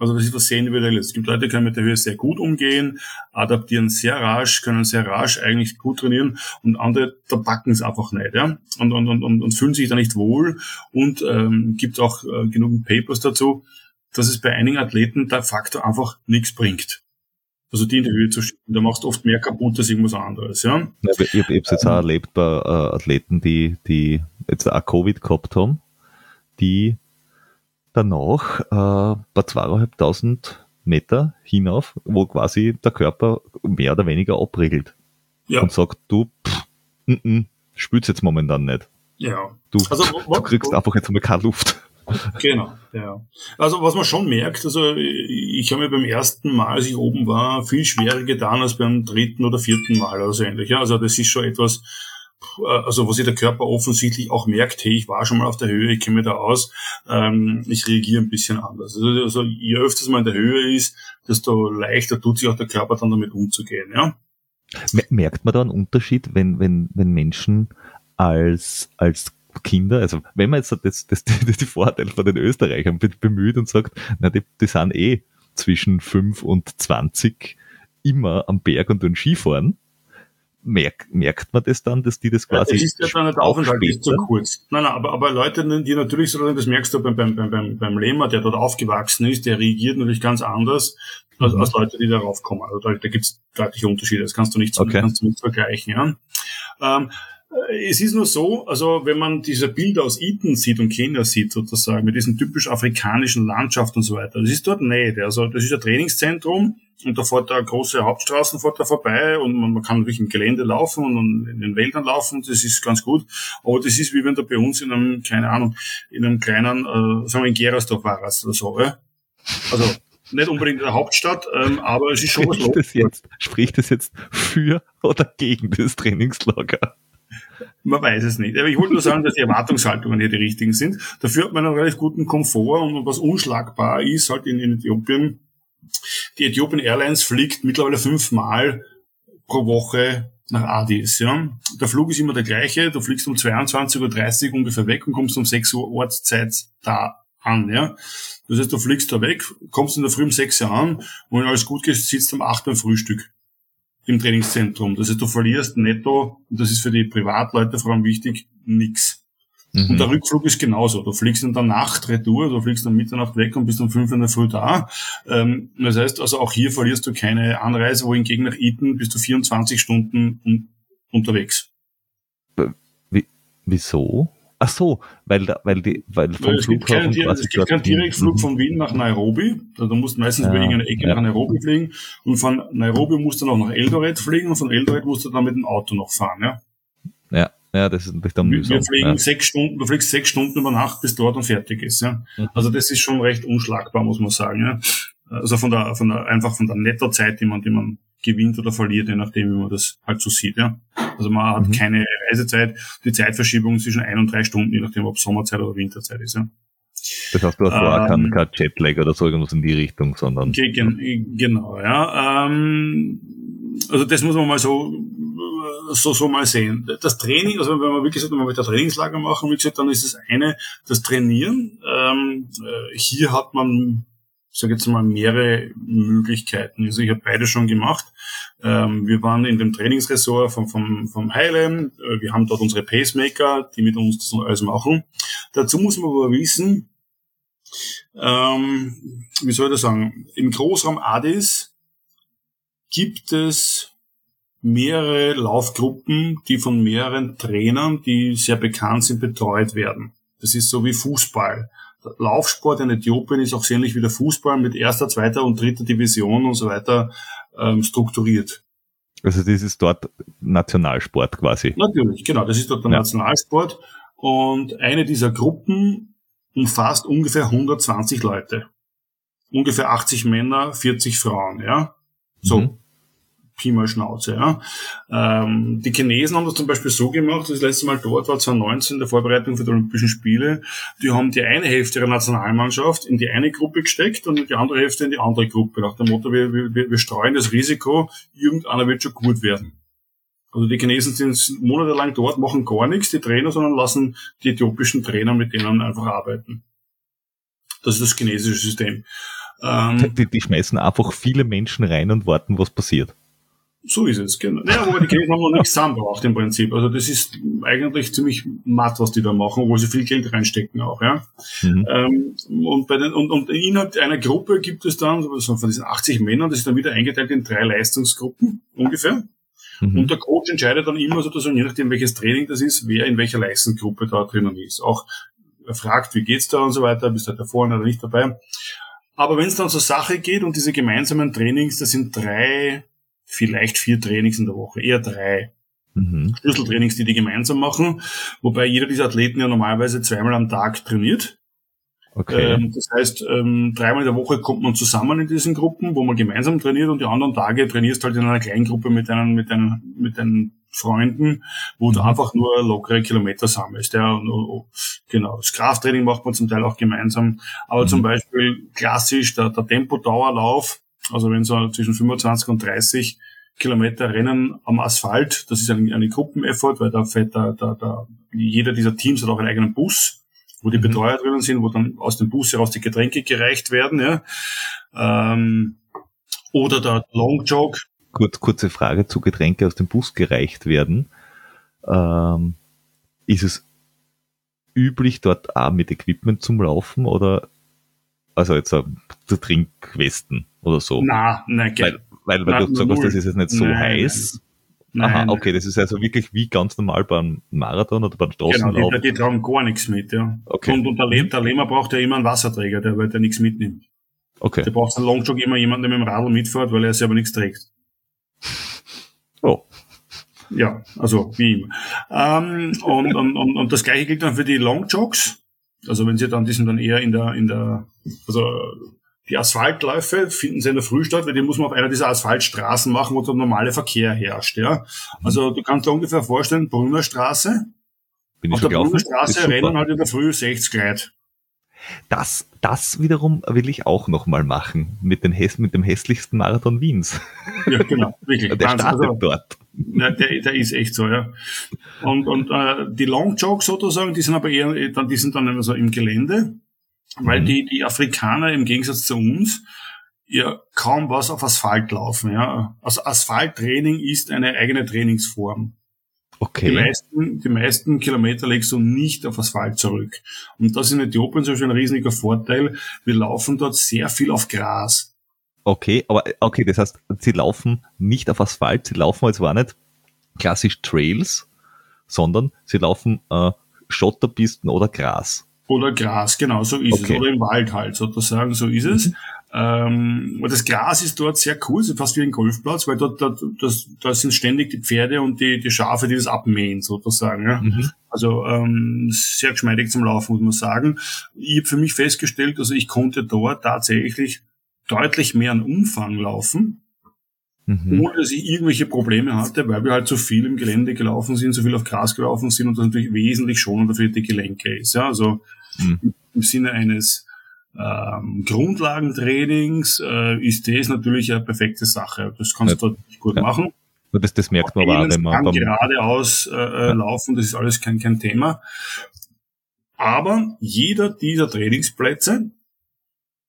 Also das ist was sehr individuelles. Es gibt Leute, die können mit der Höhe sehr gut umgehen, adaptieren sehr rasch, können sehr rasch eigentlich gut trainieren und andere, da backen es einfach nicht, ja. Und, und, und, und, und fühlen sich da nicht wohl und ähm, gibt auch äh, genug Papers dazu, dass es bei einigen Athleten der Faktor einfach nichts bringt. Also die in die Höhe zu schicken. Da machst du oft mehr kaputt als irgendwas anderes. Ja? ja ich habe es jetzt auch erlebt bei äh, Athleten, die, die jetzt auch Covid gehabt haben, die danach äh, bei zweieinhalbtausend Meter hinauf, wo quasi der Körper mehr oder weniger abregelt ja. und sagt, du, pff, n -n, spürst jetzt momentan nicht. Ja. Du, also, du kriegst einfach jetzt mal keine Luft. Genau, ja. Also was man schon merkt, also ich habe mir beim ersten Mal, als ich oben war, viel schwerer getan als beim dritten oder vierten Mal oder so ähnlich. Ja, also das ist schon etwas, also wo sich der Körper offensichtlich auch merkt, hey, ich war schon mal auf der Höhe, ich kenne mich da aus, ähm, ich reagiere ein bisschen anders. Also, also je öfters man in der Höhe ist, desto leichter tut sich auch der Körper dann damit umzugehen, ja. Merkt man da einen Unterschied, wenn, wenn, wenn Menschen als, als Kinder, also wenn man jetzt das, das, das die Vorteile von den Österreichern bemüht und sagt, na, die, die sind eh zwischen 5 und 20 immer am Berg und Skifahren, merkt, merkt man das dann, dass die das quasi. Ja, das ist ja dann der Aufenthalt ist zu kurz. Nein, nein, aber, aber Leute, die natürlich so, das merkst du beim, beim, beim, beim Lehmer, der dort aufgewachsen ist, der reagiert natürlich ganz anders als, mhm. als Leute, die darauf kommen. Also da, da gibt es deutliche Unterschiede. Das kannst du nicht, okay. kannst du nicht vergleichen. Ja? Ähm, es ist nur so, also wenn man diese Bilder aus Eton sieht und Kenia sieht sozusagen, mit diesen typisch afrikanischen Landschaft und so weiter, das ist dort nicht. Also das ist ein Trainingszentrum und da fährt da große Hauptstraßen fährt da vorbei und man, man kann natürlich im Gelände laufen und in den Wäldern laufen, das ist ganz gut. Aber das ist wie wenn du bei uns in einem, keine Ahnung, in einem kleinen, äh, sagen wir in Gerersdorf warst oder so. Ja? Also nicht unbedingt in der Hauptstadt, ähm, aber es ist schon was los. Jetzt, spricht das jetzt für oder gegen das Trainingslager? Man weiß es nicht. Aber ich wollte nur sagen, dass die Erwartungshaltungen hier die richtigen sind. Dafür hat man einen relativ guten Komfort und was unschlagbar ist halt in, in Äthiopien. Die Ethiopian Airlines fliegt mittlerweile fünfmal pro Woche nach Addis. Ja. Der Flug ist immer der gleiche. Du fliegst um 22.30 Uhr ungefähr weg und kommst um 6 Uhr Ortszeit da an. Ja. Das heißt, du fliegst da weg, kommst in der Früh um 6 Uhr an und wenn alles gut geht, sitzt um 8 Uhr Frühstück im Trainingszentrum. Das heißt, du verlierst netto, und das ist für die Privatleute vor allem wichtig, nix. Mhm. Und der Rückflug ist genauso. Du fliegst in der Nacht retour, du fliegst um Mitternacht weg und bist um fünf in der Früh da. Ähm, das heißt, also auch hier verlierst du keine Anreise, wohingegen nach Eton bist du 24 Stunden un unterwegs. Wie, wieso? Ach so, weil, weil, die, weil vom es Flughafen gibt quasi Es gibt keinen Direktflug von Wien nach Nairobi. Da, du musst meistens ja, über irgendeine Ecke ja. nach Nairobi fliegen. Und von Nairobi musst du noch nach Eldoret fliegen und von Eldoret musst du dann mit dem Auto noch fahren. Ja, ja, ja das ist natürlich dann mühsam. Wir fliegen ja. sechs Stunden, du fliegst sechs Stunden über Nacht, bis dort und fertig ist. Ja? Mhm. Also das ist schon recht unschlagbar, muss man sagen. Ja? Also von der, von der, einfach von der Nettozeit, die man, die man gewinnt oder verliert, je nachdem, wie man das halt so sieht. Ja. Also man hat mhm. keine Reisezeit, die Zeitverschiebung zwischen ein und drei Stunden, je nachdem, ob Sommerzeit oder Winterzeit ist. Ja. Das heißt, du hast ähm, kein, kein Jetlag oder so irgendwas in die Richtung, sondern. Genau, ja. Ähm, also das muss man mal so, so, so mal sehen. Das Training, also wenn man wirklich sagt, man möchte ein Trainingslager machen, wie gesagt, dann ist das eine das Trainieren. Ähm, äh, hier hat man ich sage jetzt mal, mehrere Möglichkeiten. Also ich habe beide schon gemacht. Ähm, wir waren in dem Trainingsressort vom, vom, vom Highland. Äh, wir haben dort unsere Pacemaker, die mit uns das alles machen. Dazu muss man aber wissen, ähm, wie soll ich das sagen, im Großraum Addis gibt es mehrere Laufgruppen, die von mehreren Trainern, die sehr bekannt sind, betreut werden. Das ist so wie Fußball. Laufsport in Äthiopien ist auch sehr ähnlich wie der Fußball mit erster, zweiter und dritter Division und so weiter ähm, strukturiert. Also das ist dort Nationalsport quasi. Natürlich, genau, das ist dort der ja. Nationalsport. Und eine dieser Gruppen umfasst ungefähr 120 Leute. Ungefähr 80 Männer, 40 Frauen, ja. So. Mhm. Pi mal Schnauze. Ja. Ähm, die Chinesen haben das zum Beispiel so gemacht, das letzte Mal dort war 2019 der Vorbereitung für die Olympischen Spiele. Die haben die eine Hälfte ihrer Nationalmannschaft in die eine Gruppe gesteckt und die andere Hälfte in die andere Gruppe. Nach dem Motto, wir, wir, wir streuen das Risiko, irgendeiner wird schon gut werden. Also die Chinesen sind monatelang dort, machen gar nichts, die Trainer, sondern lassen die äthiopischen Trainer mit denen einfach arbeiten. Das ist das chinesische System. Ähm, die, die schmeißen einfach viele Menschen rein und warten, was passiert. So ist es, genau. Naja, wobei die Chinesen haben noch nichts zusammengebracht im Prinzip. Also das ist eigentlich ziemlich matt, was die da machen, obwohl sie viel Geld reinstecken auch, ja. Mhm. Ähm, und, bei den, und, und innerhalb einer Gruppe gibt es dann, so von diesen 80 Männern, das ist dann wieder eingeteilt in drei Leistungsgruppen ungefähr. Mhm. Und der Coach entscheidet dann immer sozusagen, je nachdem welches Training das ist, wer in welcher Leistungsgruppe da drinnen ist. Auch er fragt, wie geht's da und so weiter, bist du da vorne oder nicht dabei. Aber wenn es dann zur Sache geht und diese gemeinsamen Trainings, das sind drei vielleicht vier Trainings in der Woche, eher drei. Mhm. Schlüsseltrainings, die die gemeinsam machen, wobei jeder dieser Athleten ja normalerweise zweimal am Tag trainiert. Okay. Ähm, das heißt, ähm, dreimal in der Woche kommt man zusammen in diesen Gruppen, wo man gemeinsam trainiert und die anderen Tage trainierst halt in einer kleinen Gruppe mit deinen, mit deinen, mit deinen Freunden, wo du mhm. einfach nur lockere Kilometer sammelst. Ja, und, und, genau. Das Krafttraining macht man zum Teil auch gemeinsam. Aber mhm. zum Beispiel klassisch der, der Tempodauerlauf, also wenn so zwischen 25 und 30 Kilometer Rennen am Asphalt, das ist eine, eine Gruppeneffort, weil da fährt da, da, da, jeder dieser Teams hat auch einen eigenen Bus, wo die mhm. Betreuer drinnen sind, wo dann aus dem Bus heraus die Getränke gereicht werden, ja. Ähm, oder der Long Jog. Kurz, kurze Frage zu Getränke aus dem Bus gereicht werden. Ähm, ist es üblich, dort auch mit Equipment zum Laufen oder also jetzt der Trinkwesten oder so? Na, nein, weil, weil, weil na, du sagst, das ist jetzt nicht so nein, heiß. Nein, Aha, okay, das ist also wirklich wie ganz normal beim Marathon oder beim Straßenlauf. Genau, die, die tragen gar nichts mit, ja. Okay. Und, und der, Le der Lehmer braucht ja immer einen Wasserträger, der, weil der nichts mitnimmt. Okay. Der braucht einen Longjog immer jemanden, der mit dem Radl mitfährt, weil er selber nichts trägt. Oh. Ja, also wie immer. Ähm, und, und, und, und das gleiche gilt dann für die Longjogs. Also wenn sie dann, die sind dann eher in der, in der, also die Asphaltläufe finden sie in der Früh statt, weil die muss man auf einer dieser Asphaltstraßen machen, wo der normale Verkehr herrscht. Ja? Also du kannst dir ungefähr vorstellen, Brunnerstraße. Bin auf der Brunnerstraße rennen halt in der Früh 60 Leute. Das, das wiederum will ich auch nochmal machen mit, den mit dem hässlichsten Marathon Wiens. Ja, genau, wirklich. Der startet also, dort. Ja, der, der ist echt so, ja. Und, und äh, die Long Jogs sozusagen, die sind aber eher, die sind dann immer so im Gelände, weil mhm. die, die Afrikaner im Gegensatz zu uns ja kaum was auf Asphalt laufen. Ja. Also Asphalttraining ist eine eigene Trainingsform. Okay. Die meisten, die meisten Kilometer legst du nicht auf Asphalt zurück. Und das ist in Äthiopien zum Beispiel ein riesiger Vorteil. Wir laufen dort sehr viel auf Gras. Okay, aber okay, das heißt, sie laufen nicht auf Asphalt, sie laufen also war nicht klassisch Trails, sondern sie laufen äh, Schotterpisten oder Gras. Oder Gras, genau, so ist okay. es. Oder im Wald halt, sozusagen, so ist es. Ähm, das Gras ist dort sehr cool, so fast wie ein Golfplatz, weil dort, dort das, das sind ständig die Pferde und die, die Schafe, die das abmähen, sozusagen. Ja. Mhm. Also ähm, sehr geschmeidig zum Laufen, muss man sagen. Ich habe für mich festgestellt, also ich konnte dort tatsächlich deutlich mehr an Umfang laufen, mhm. ohne dass ich irgendwelche Probleme hatte, weil wir halt so viel im Gelände gelaufen sind, so viel auf Gras gelaufen sind und das natürlich wesentlich schonender für die Gelenke ist. Ja, also mhm. im Sinne eines ähm, Grundlagentrainings äh, ist das natürlich eine perfekte Sache. Das kannst ja. du gut ja. machen. Das, das merkt man aber auch, wenn man beim geradeaus äh, äh, ja. laufen, das ist alles kein, kein Thema. Aber jeder dieser Trainingsplätze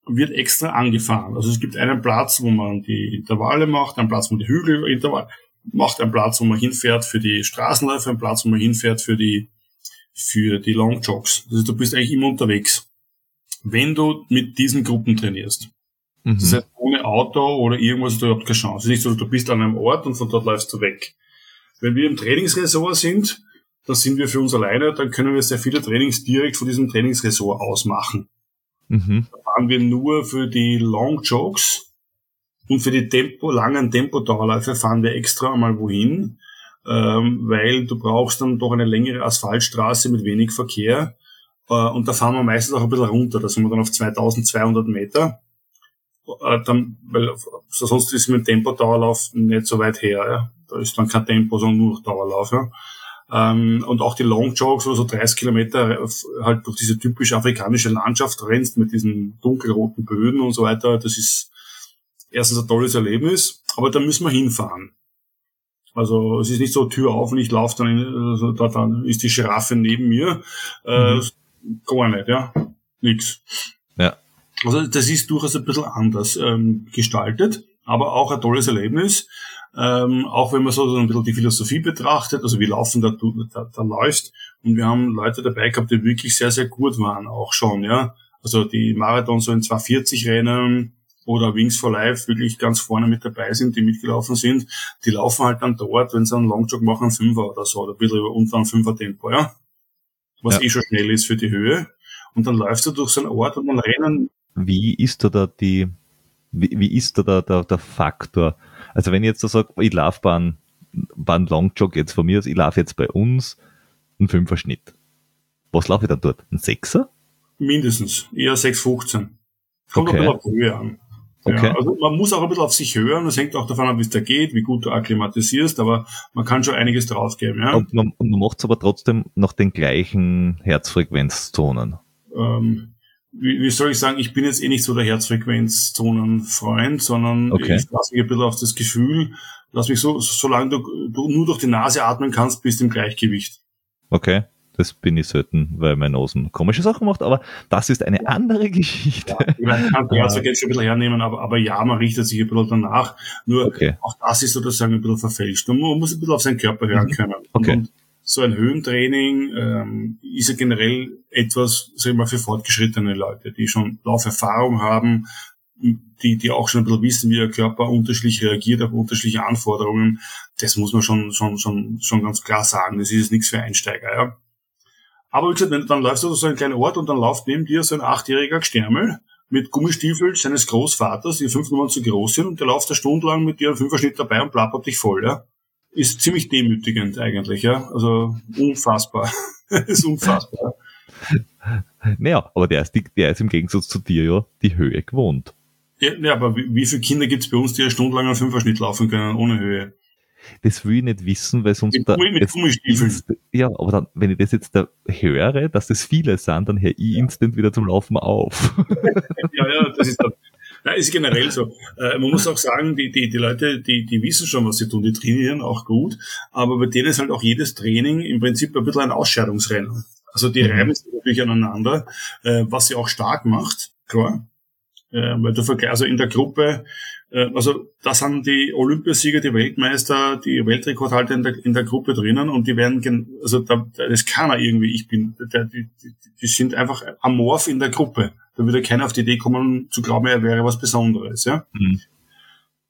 wird extra angefahren. Also es gibt einen Platz, wo man die Intervalle macht, einen Platz, wo man die Hügelintervalle macht, einen Platz, wo man hinfährt für die Straßenläufe, einen Platz, wo man hinfährt für die für die Long Jogs. Also du bist eigentlich immer unterwegs, wenn du mit diesen Gruppen trainierst. Mhm. Das heißt, ohne Auto oder irgendwas hast du überhaupt keine Chance. Es ist nicht so, du bist an einem Ort und von dort läufst du weg. Wenn wir im Trainingsresort sind, dann sind wir für uns alleine, dann können wir sehr viele Trainings direkt von diesem Trainingsresort aus machen. Mhm. Da fahren wir nur für die Long Jogs und für die Tempo, langen Tempodauerläufe fahren wir extra einmal wohin, ähm, weil du brauchst dann doch eine längere Asphaltstraße mit wenig Verkehr. Äh, und da fahren wir meistens auch ein bisschen runter. Da sind wir dann auf 2200 Meter. Äh, dann, weil sonst ist mit Tempodauerlauf nicht so weit her. Ja. Da ist dann kein Tempo, sondern nur noch Dauerlauf. Ja. Ähm, und auch die Long Jogs, wo so 30 Kilometer halt durch diese typische afrikanische Landschaft rennst mit diesen dunkelroten Böden und so weiter, das ist erstens ein tolles Erlebnis, aber da müssen wir hinfahren. Also es ist nicht so Tür auf und ich laufe dann, also da dann ist die Giraffe neben mir. Äh, mhm. Gar nicht, ja. Nix. Ja. Also das ist durchaus ein bisschen anders ähm, gestaltet. aber auch ein tolles Erlebnis. Ähm, auch wenn man so ein bisschen die Philosophie betrachtet, also wie laufen da, da, da läuft. Und wir haben Leute dabei gehabt, die wirklich sehr, sehr gut waren, auch schon, ja. Also die Marathon so in 240 Rennen oder Wings for Life wirklich ganz vorne mit dabei sind, die mitgelaufen sind, die laufen halt dann dort, wenn sie einen Longjog machen, Fünfer oder so, oder ein bisschen unter einem Fünfer Tempo, ja. Was ja. eh schon schnell ist für die Höhe. Und dann läufst du durch so einen Ort und dann rennen. Wie ist da, da die, wie, wie ist da der, der, der Faktor? Also wenn ich jetzt da sage, ich laufe beim, beim Longjog jetzt von mir aus, ich laufe jetzt bei uns einen Fünfer-Schnitt. Was laufe ich dann dort? Ein Sechser? Mindestens. Eher 6,15. Kommt okay. auf die Höhe an. Okay. Ja, also man muss auch ein bisschen auf sich hören. Das hängt auch davon ab, wie es da geht, wie gut du akklimatisierst, aber man kann schon einiges draufgeben. Ja? Und man, man macht es aber trotzdem nach den gleichen Herzfrequenzzonen. Ähm, wie, wie soll ich sagen, ich bin jetzt eh nicht so der Herzfrequenzzonenfreund, sondern okay. ich lasse mich ein bisschen auf das Gefühl, lass mich so, solange du, du nur durch die Nase atmen kannst, bist du im Gleichgewicht. Okay. Das bin ich selten, weil mein Nosen komische Sachen macht, aber das ist eine andere Geschichte. Ja, ich kann ja, so schon ein bisschen hernehmen, aber, aber ja, man richtet sich ein bisschen danach. Nur okay. auch das ist sozusagen ein bisschen verfälscht. Und man muss ein bisschen auf seinen Körper hören mhm. können. Okay. Und so ein Höhentraining ähm, ist ja generell etwas, sag ich mal, für fortgeschrittene Leute, die schon Lauferfahrung haben, die, die auch schon ein bisschen wissen, wie der Körper unterschiedlich reagiert auf unterschiedliche Anforderungen. Das muss man schon, schon, schon, schon ganz klar sagen. Das ist jetzt nichts für Einsteiger, ja. Aber wie gesagt, dann läufst du durch so einen kleinen Ort und dann läuft neben dir so ein achtjähriger Gstärmel mit Gummistiefeln seines Großvaters, die fünf Nummern zu groß sind, und der läuft eine Stunde lang mit dir einen Fünferschnitt dabei und plappert dich voll, ja. Ist ziemlich demütigend eigentlich, ja. Also unfassbar. ist unfassbar. Naja, aber der ist, die, der ist im Gegensatz zu dir ja die Höhe gewohnt. Ja, ja aber wie, wie viele Kinder gibt es bei uns, die eine Stunde lang einen Fünferschnitt laufen können, ohne Höhe? Das will ich nicht wissen, weil sonst... Da, mit Gummistiefeln. Ja, aber dann, wenn ich das jetzt da höre, dass das viele sind, dann höre ich instant wieder zum Laufen auf. ja, ja, das ist dann... Nein, ist generell so. Äh, man muss auch sagen, die, die, die Leute, die, die wissen schon, was sie tun, die trainieren auch gut, aber bei denen ist halt auch jedes Training im Prinzip ein bisschen ein Ausscheidungsrennen. Also die mhm. reiben sich natürlich aneinander, äh, was sie auch stark macht, klar. Äh, weil du vergleichst, also in der Gruppe, äh, also da sind die Olympiasieger, die Weltmeister, die Weltrekordhalter in der, in der Gruppe drinnen und die werden, also da, das kann er irgendwie, ich bin, der, die, die sind einfach amorph in der Gruppe. Da würde keiner auf die Idee kommen, zu glauben, er wäre was Besonderes, ja. Mhm.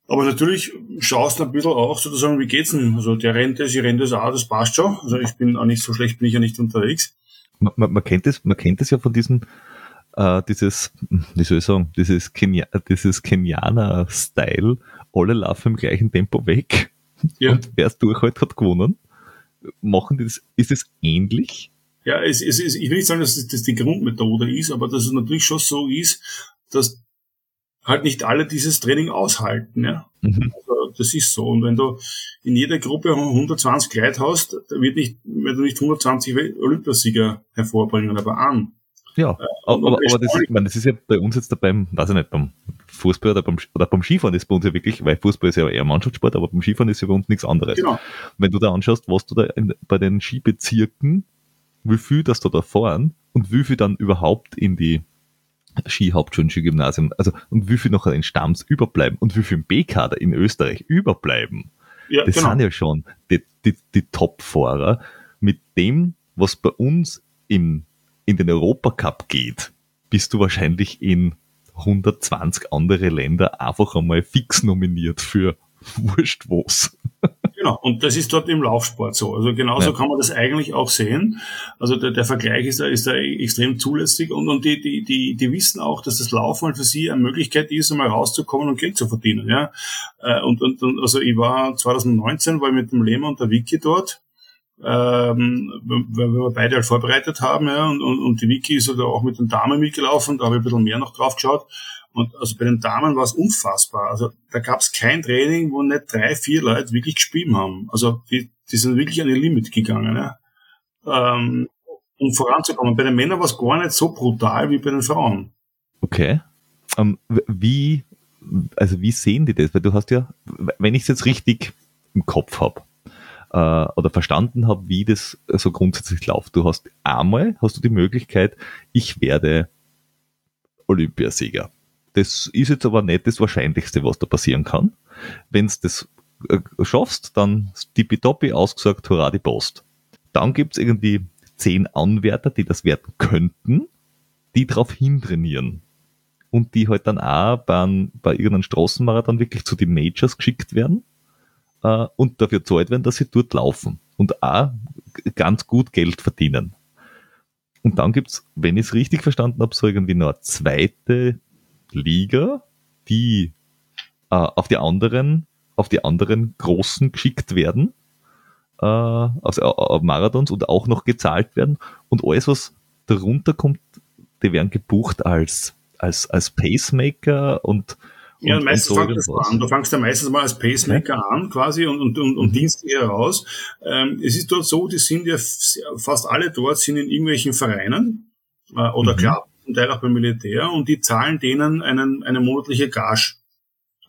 Aber natürlich schaust du ein bisschen auch sozusagen, wie geht's denn? Also der rennt das, ich renne das auch, das passt schon. Also ich bin auch nicht so schlecht, bin ich ja nicht unterwegs. Man, man, man kennt es, man kennt es ja von diesen äh, dieses, wie soll ich sagen, dieses, Kenia dieses Kenianer-Style, alle laufen im gleichen Tempo weg ja. und wer es durchhält, hat gewonnen. Machen die das, ist es ähnlich? Ja, es, es, es, ich will nicht sagen, dass das die Grundmethode ist, aber dass es natürlich schon so ist, dass halt nicht alle dieses Training aushalten. Ja? Mhm. Also das ist so. Und wenn du in jeder Gruppe 120 Leute hast, da wird nicht, wenn du nicht 120 Olympiasieger hervorbringen, aber an. Ja, aber, aber, aber das, ist, meine, das ist ja bei uns jetzt beim, weiß ich nicht, beim Fußball oder beim, oder beim Skifahren ist bei uns ja wirklich, weil Fußball ist ja eher Mannschaftssport, aber beim Skifahren ist ja bei uns nichts anderes. Genau. Wenn du da anschaust, was du da in, bei den Skibezirken, wie viel das da da fahren und wie viel dann überhaupt in die Skihauptschulen, Skigymnasien, also und wie viel noch in Stamms überbleiben und wie viel im B-Kader in Österreich überbleiben. Ja, das genau. sind ja schon die, die, die Top-Fahrer mit dem, was bei uns im in den Europacup geht, bist du wahrscheinlich in 120 andere Länder einfach einmal fix nominiert für wurscht was. Genau, und das ist dort im Laufsport so. Also genauso ja. kann man das eigentlich auch sehen. Also der, der Vergleich ist da, ist da extrem zulässig und, und die, die, die, die wissen auch, dass das Laufen halt für sie eine Möglichkeit ist, einmal rauszukommen und Geld zu verdienen. Ja? Äh, und, und, und also ich war 2019, war ich mit dem Lehmann und der Wiki dort ähm, weil wir beide halt vorbereitet haben, ja, und, und, und die Wiki ist halt auch mit den Damen mitgelaufen, da habe ich ein bisschen mehr noch drauf geschaut. Und also bei den Damen war es unfassbar. Also da gab es kein Training, wo nicht drei, vier Leute wirklich gespielt haben. Also die, die sind wirklich an ihr Limit gegangen, ja. Ähm, um voranzukommen. Bei den Männern war es gar nicht so brutal wie bei den Frauen. Okay. Um, ähm, wie, also wie sehen die das? Weil du hast ja, wenn ich es jetzt richtig im Kopf habe, äh, oder verstanden habe, wie das so grundsätzlich läuft. Du hast einmal hast du die Möglichkeit, ich werde Olympiasieger das ist jetzt aber nicht das Wahrscheinlichste, was da passieren kann. Wenn du das äh, schaffst, dann tippitoppi ausgesagt, hurra die Post. Dann gibt's irgendwie zehn Anwärter, die das werden könnten, die darauf hintrainieren. Und die halt dann auch bei, bei irgendeinem Straßenmarathon wirklich zu den Majors geschickt werden äh, und dafür zahlt werden, dass sie dort laufen und auch ganz gut Geld verdienen. Und dann gibt's, wenn ich es richtig verstanden habe, so irgendwie noch eine zweite Liga, die äh, auf die anderen, auf die anderen Großen geschickt werden, äh, also auf Marathons und auch noch gezahlt werden. Und alles, was darunter kommt, die werden gebucht als, als, als Pacemaker und ja, und meistens fängt an. Du fängst ja meistens mal als Pacemaker ja. an quasi und, und, und, und mhm. dienst eher raus. Ähm, es ist dort so, die sind ja fast alle dort sind in irgendwelchen Vereinen äh, oder mhm. klar, zum Teil auch beim Militär und die zahlen denen einen, eine monatliche Gage.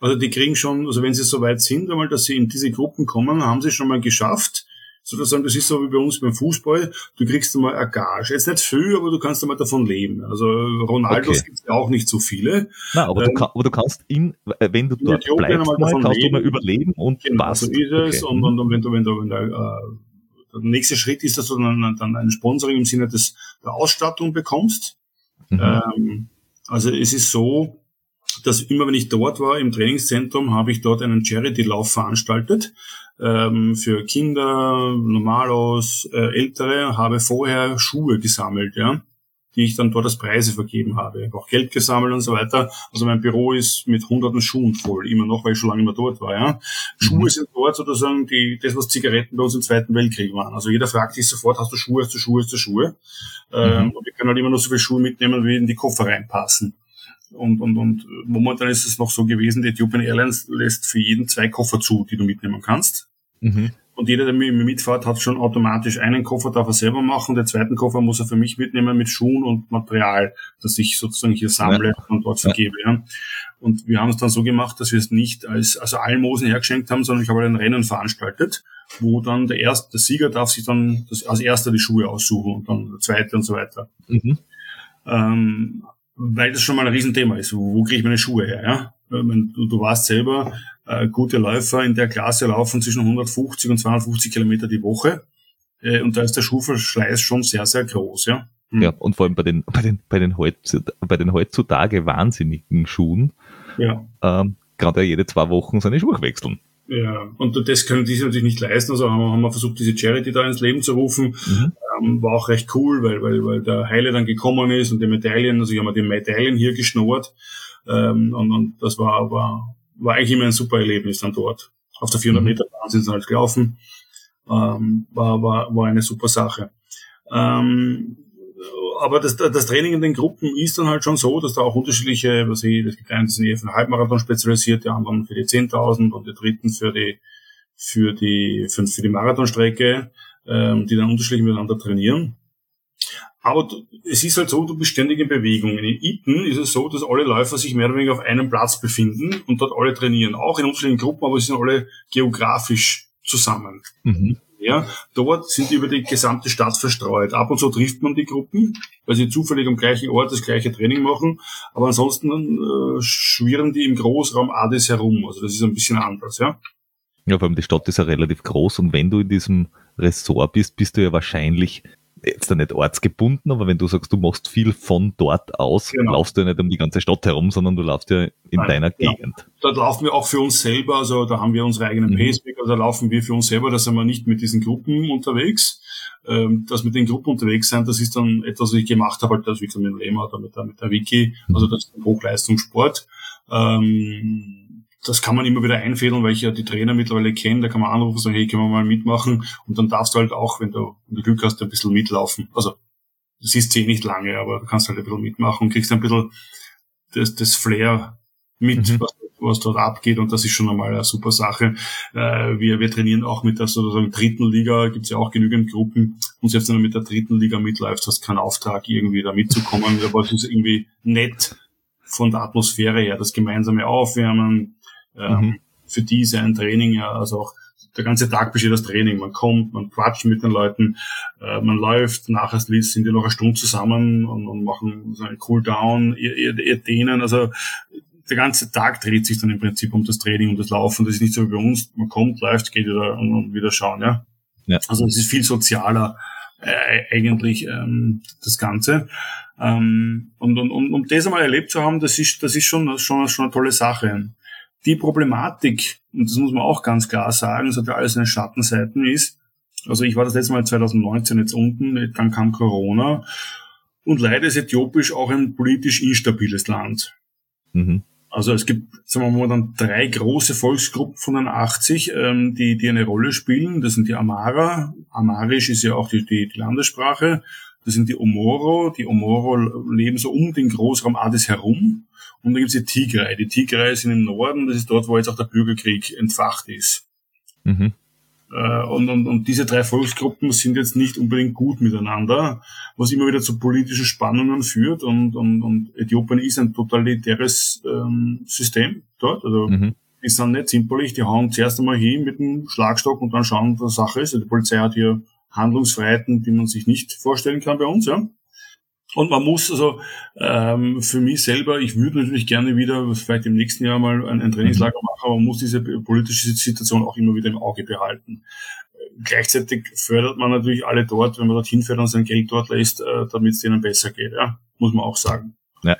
Also die kriegen schon, also wenn sie so weit sind, einmal, dass sie in diese Gruppen kommen, haben sie schon mal geschafft, sozusagen, das ist so wie bei uns beim Fußball, du kriegst einmal eine Gage. Jetzt nicht viel, aber du kannst einmal davon leben. Also Ronaldos okay. gibt es ja auch nicht so viele. Na, aber, ähm, du, kann, aber du kannst in, äh, wenn du dort bleibst, mal, kannst leben. du mal überleben und genau, passt. So ist es. Okay. Und, und, und wenn du, wenn du, wenn du äh, der nächste Schritt ist, dass du dann, dann ein Sponsoring im Sinne des, der Ausstattung bekommst. Mhm. Ähm, also es ist so, dass immer wenn ich dort war im Trainingszentrum, habe ich dort einen Charity-Lauf veranstaltet ähm, für Kinder, Normalos, äh, Ältere, habe vorher Schuhe gesammelt, ja, die ich dann dort als Preise vergeben habe. Ich habe auch Geld gesammelt und so weiter. Also mein Büro ist mit hunderten Schuhen voll, immer noch, weil ich schon lange immer dort war. Ja. Schuhe mhm. sind dort sozusagen die, das, was Zigaretten bei uns im Zweiten Weltkrieg waren. Also jeder fragt sich sofort, hast du Schuhe, hast du Schuhe, hast du Schuhe? Ähm, mhm. Und ich kann halt immer nur so viele Schuhe mitnehmen, wie in die Koffer reinpassen. Und, und, und momentan ist es noch so gewesen, die Ethiopian Airlines lässt für jeden zwei Koffer zu, die du mitnehmen kannst. Mhm. Und jeder, der mit mir mitfährt, hat schon automatisch einen Koffer, darf er selber machen. Den zweiten Koffer muss er für mich mitnehmen mit Schuhen und Material, das ich sozusagen hier sammle ja. und dort vergebe. Ja. Und wir haben es dann so gemacht, dass wir es nicht als also Almosen hergeschenkt haben, sondern ich habe ein Rennen veranstaltet, wo dann der erste, der Sieger darf sich dann das, als erster die Schuhe aussuchen und dann der zweite und so weiter. Mhm. Ähm, weil das schon mal ein Riesenthema ist. Wo, wo kriege ich meine Schuhe her? Ja? Du, du weißt selber, äh, gute Läufer in der Klasse laufen zwischen 150 und 250 Kilometer die Woche. Äh, und da ist der Schuhverschleiß schon sehr, sehr groß. Ja, hm. ja und vor allem bei den, bei den, bei den, heutzutage, bei den heutzutage wahnsinnigen Schuhen, ja. ähm, gerade jede zwei Wochen seine Schuhe wechseln. Ja, und das können die sich natürlich nicht leisten. Also haben wir, haben wir versucht, diese Charity da ins Leben zu rufen. Mhm. Ähm, war auch recht cool, weil, weil, weil der Heile dann gekommen ist und die Medaillen, also ich habe mir die Medaillen hier geschnurrt. Ähm, und, und das war, war, war eigentlich immer ein super Erlebnis dann dort. Auf der 400 mhm. Meter Bahn sind sie halt gelaufen. Ähm, war, war, war eine super Sache. Ähm, aber das, das Training in den Gruppen ist dann halt schon so, dass da auch unterschiedliche, was ich, es gibt einen, die sind eher für den Halbmarathon spezialisiert, die anderen für die 10.000 und die dritten für die, für die, für, für die Marathonstrecke, ähm, die dann unterschiedlich miteinander trainieren. Aber es ist halt so, du bist ständig in Bewegung. In Iten ist es so, dass alle Läufer sich mehr oder weniger auf einem Platz befinden und dort alle trainieren. Auch in unterschiedlichen Gruppen, aber sie sind alle geografisch zusammen. Mhm. Ja, dort sind die über die gesamte Stadt verstreut. Ab und zu trifft man die Gruppen, weil sie zufällig am gleichen Ort das gleiche Training machen. Aber ansonsten äh, schwirren die im Großraum Adis herum. Also das ist ein bisschen anders, ja. Ja, vor allem die Stadt ist ja relativ groß und wenn du in diesem Ressort bist, bist du ja wahrscheinlich jetzt da nicht ortsgebunden, aber wenn du sagst, du machst viel von dort aus, genau. laufst du ja nicht um die ganze Stadt herum, sondern du laufst ja in Nein, deiner genau. Gegend. Dort laufen wir auch für uns selber, also da haben wir unsere eigenen mhm. Pacemaker, da laufen wir für uns selber, da sind wir nicht mit diesen Gruppen unterwegs. Ähm, das mit den Gruppen unterwegs sein, das ist dann etwas, was ich gemacht habe, halt das wie gesagt mit dem Lema oder mit der, mit der Wiki, also das ist ein Hochleistungssport. Ähm, das kann man immer wieder einfädeln, weil ich ja die Trainer mittlerweile kenne. Da kann man anrufen und sagen, hey, können wir mal mitmachen? Und dann darfst du halt auch, wenn du, wenn du Glück hast, ein bisschen mitlaufen. Also, das ist eh nicht lange, aber du kannst halt ein bisschen mitmachen und kriegst ein bisschen das, das Flair mit, mhm. was, was dort abgeht. Und das ist schon einmal eine super Sache. Äh, wir, wir trainieren auch mit der sozusagen dritten Liga, gibt's ja auch genügend Gruppen. Und selbst wenn du mit der dritten Liga mitläufst, hast du keinen Auftrag, irgendwie da mitzukommen. Aber es ist irgendwie nett von der Atmosphäre her, das gemeinsame Aufwärmen, mhm. für die ist ein Training ja, also auch der ganze Tag besteht aus Training. Man kommt, man quatscht mit den Leuten, äh, man läuft, nachher sind die noch eine Stunde zusammen und, und machen so einen Cooldown, ihr, ihr, ihr dehnen. Also der ganze Tag dreht sich dann im Prinzip um das Training und das Laufen. Das ist nicht so wie bei uns. Man kommt, läuft, geht wieder und, und wieder schauen. Ja? ja. Also es ist viel sozialer äh, eigentlich ähm, das Ganze. Ähm, und, und, und um das einmal erlebt zu haben, das ist, das ist schon, schon, schon eine tolle Sache. Die Problematik, und das muss man auch ganz klar sagen, es hat ja alles seine Schattenseiten ist, also ich war das letzte Mal 2019 jetzt unten, dann kam Corona und leider ist Äthiopisch auch ein politisch instabiles Land. Mhm. Also es gibt, sagen wir mal, dann drei große Volksgruppen von den 80, ähm, die, die eine Rolle spielen. Das sind die Amara. Amarisch ist ja auch die, die, die Landessprache. Das sind die Omoro. Die Omoro leben so um den Großraum Addis herum. Und dann gibt es die Tigray. Die Tigray sind im Norden, das ist dort, wo jetzt auch der Bürgerkrieg entfacht ist. Mhm. Äh, und, und, und diese drei Volksgruppen sind jetzt nicht unbedingt gut miteinander, was immer wieder zu politischen Spannungen führt. Und, und, und Äthiopien ist ein totalitäres ähm, System dort. Also mhm. die sind nicht zimperlich, die hauen zuerst einmal hin mit dem Schlagstock und dann schauen, was Sache ist. Also die Polizei hat hier Handlungsfreiheiten, die man sich nicht vorstellen kann bei uns. Ja. Und man muss also ähm, für mich selber, ich würde natürlich gerne wieder, vielleicht im nächsten Jahr mal ein, ein Trainingslager machen, aber man muss diese politische Situation auch immer wieder im Auge behalten. Gleichzeitig fördert man natürlich alle dort, wenn man dorthin fährt und sein Geld dort lässt, äh, damit es denen besser geht, ja? muss man auch sagen. Ja.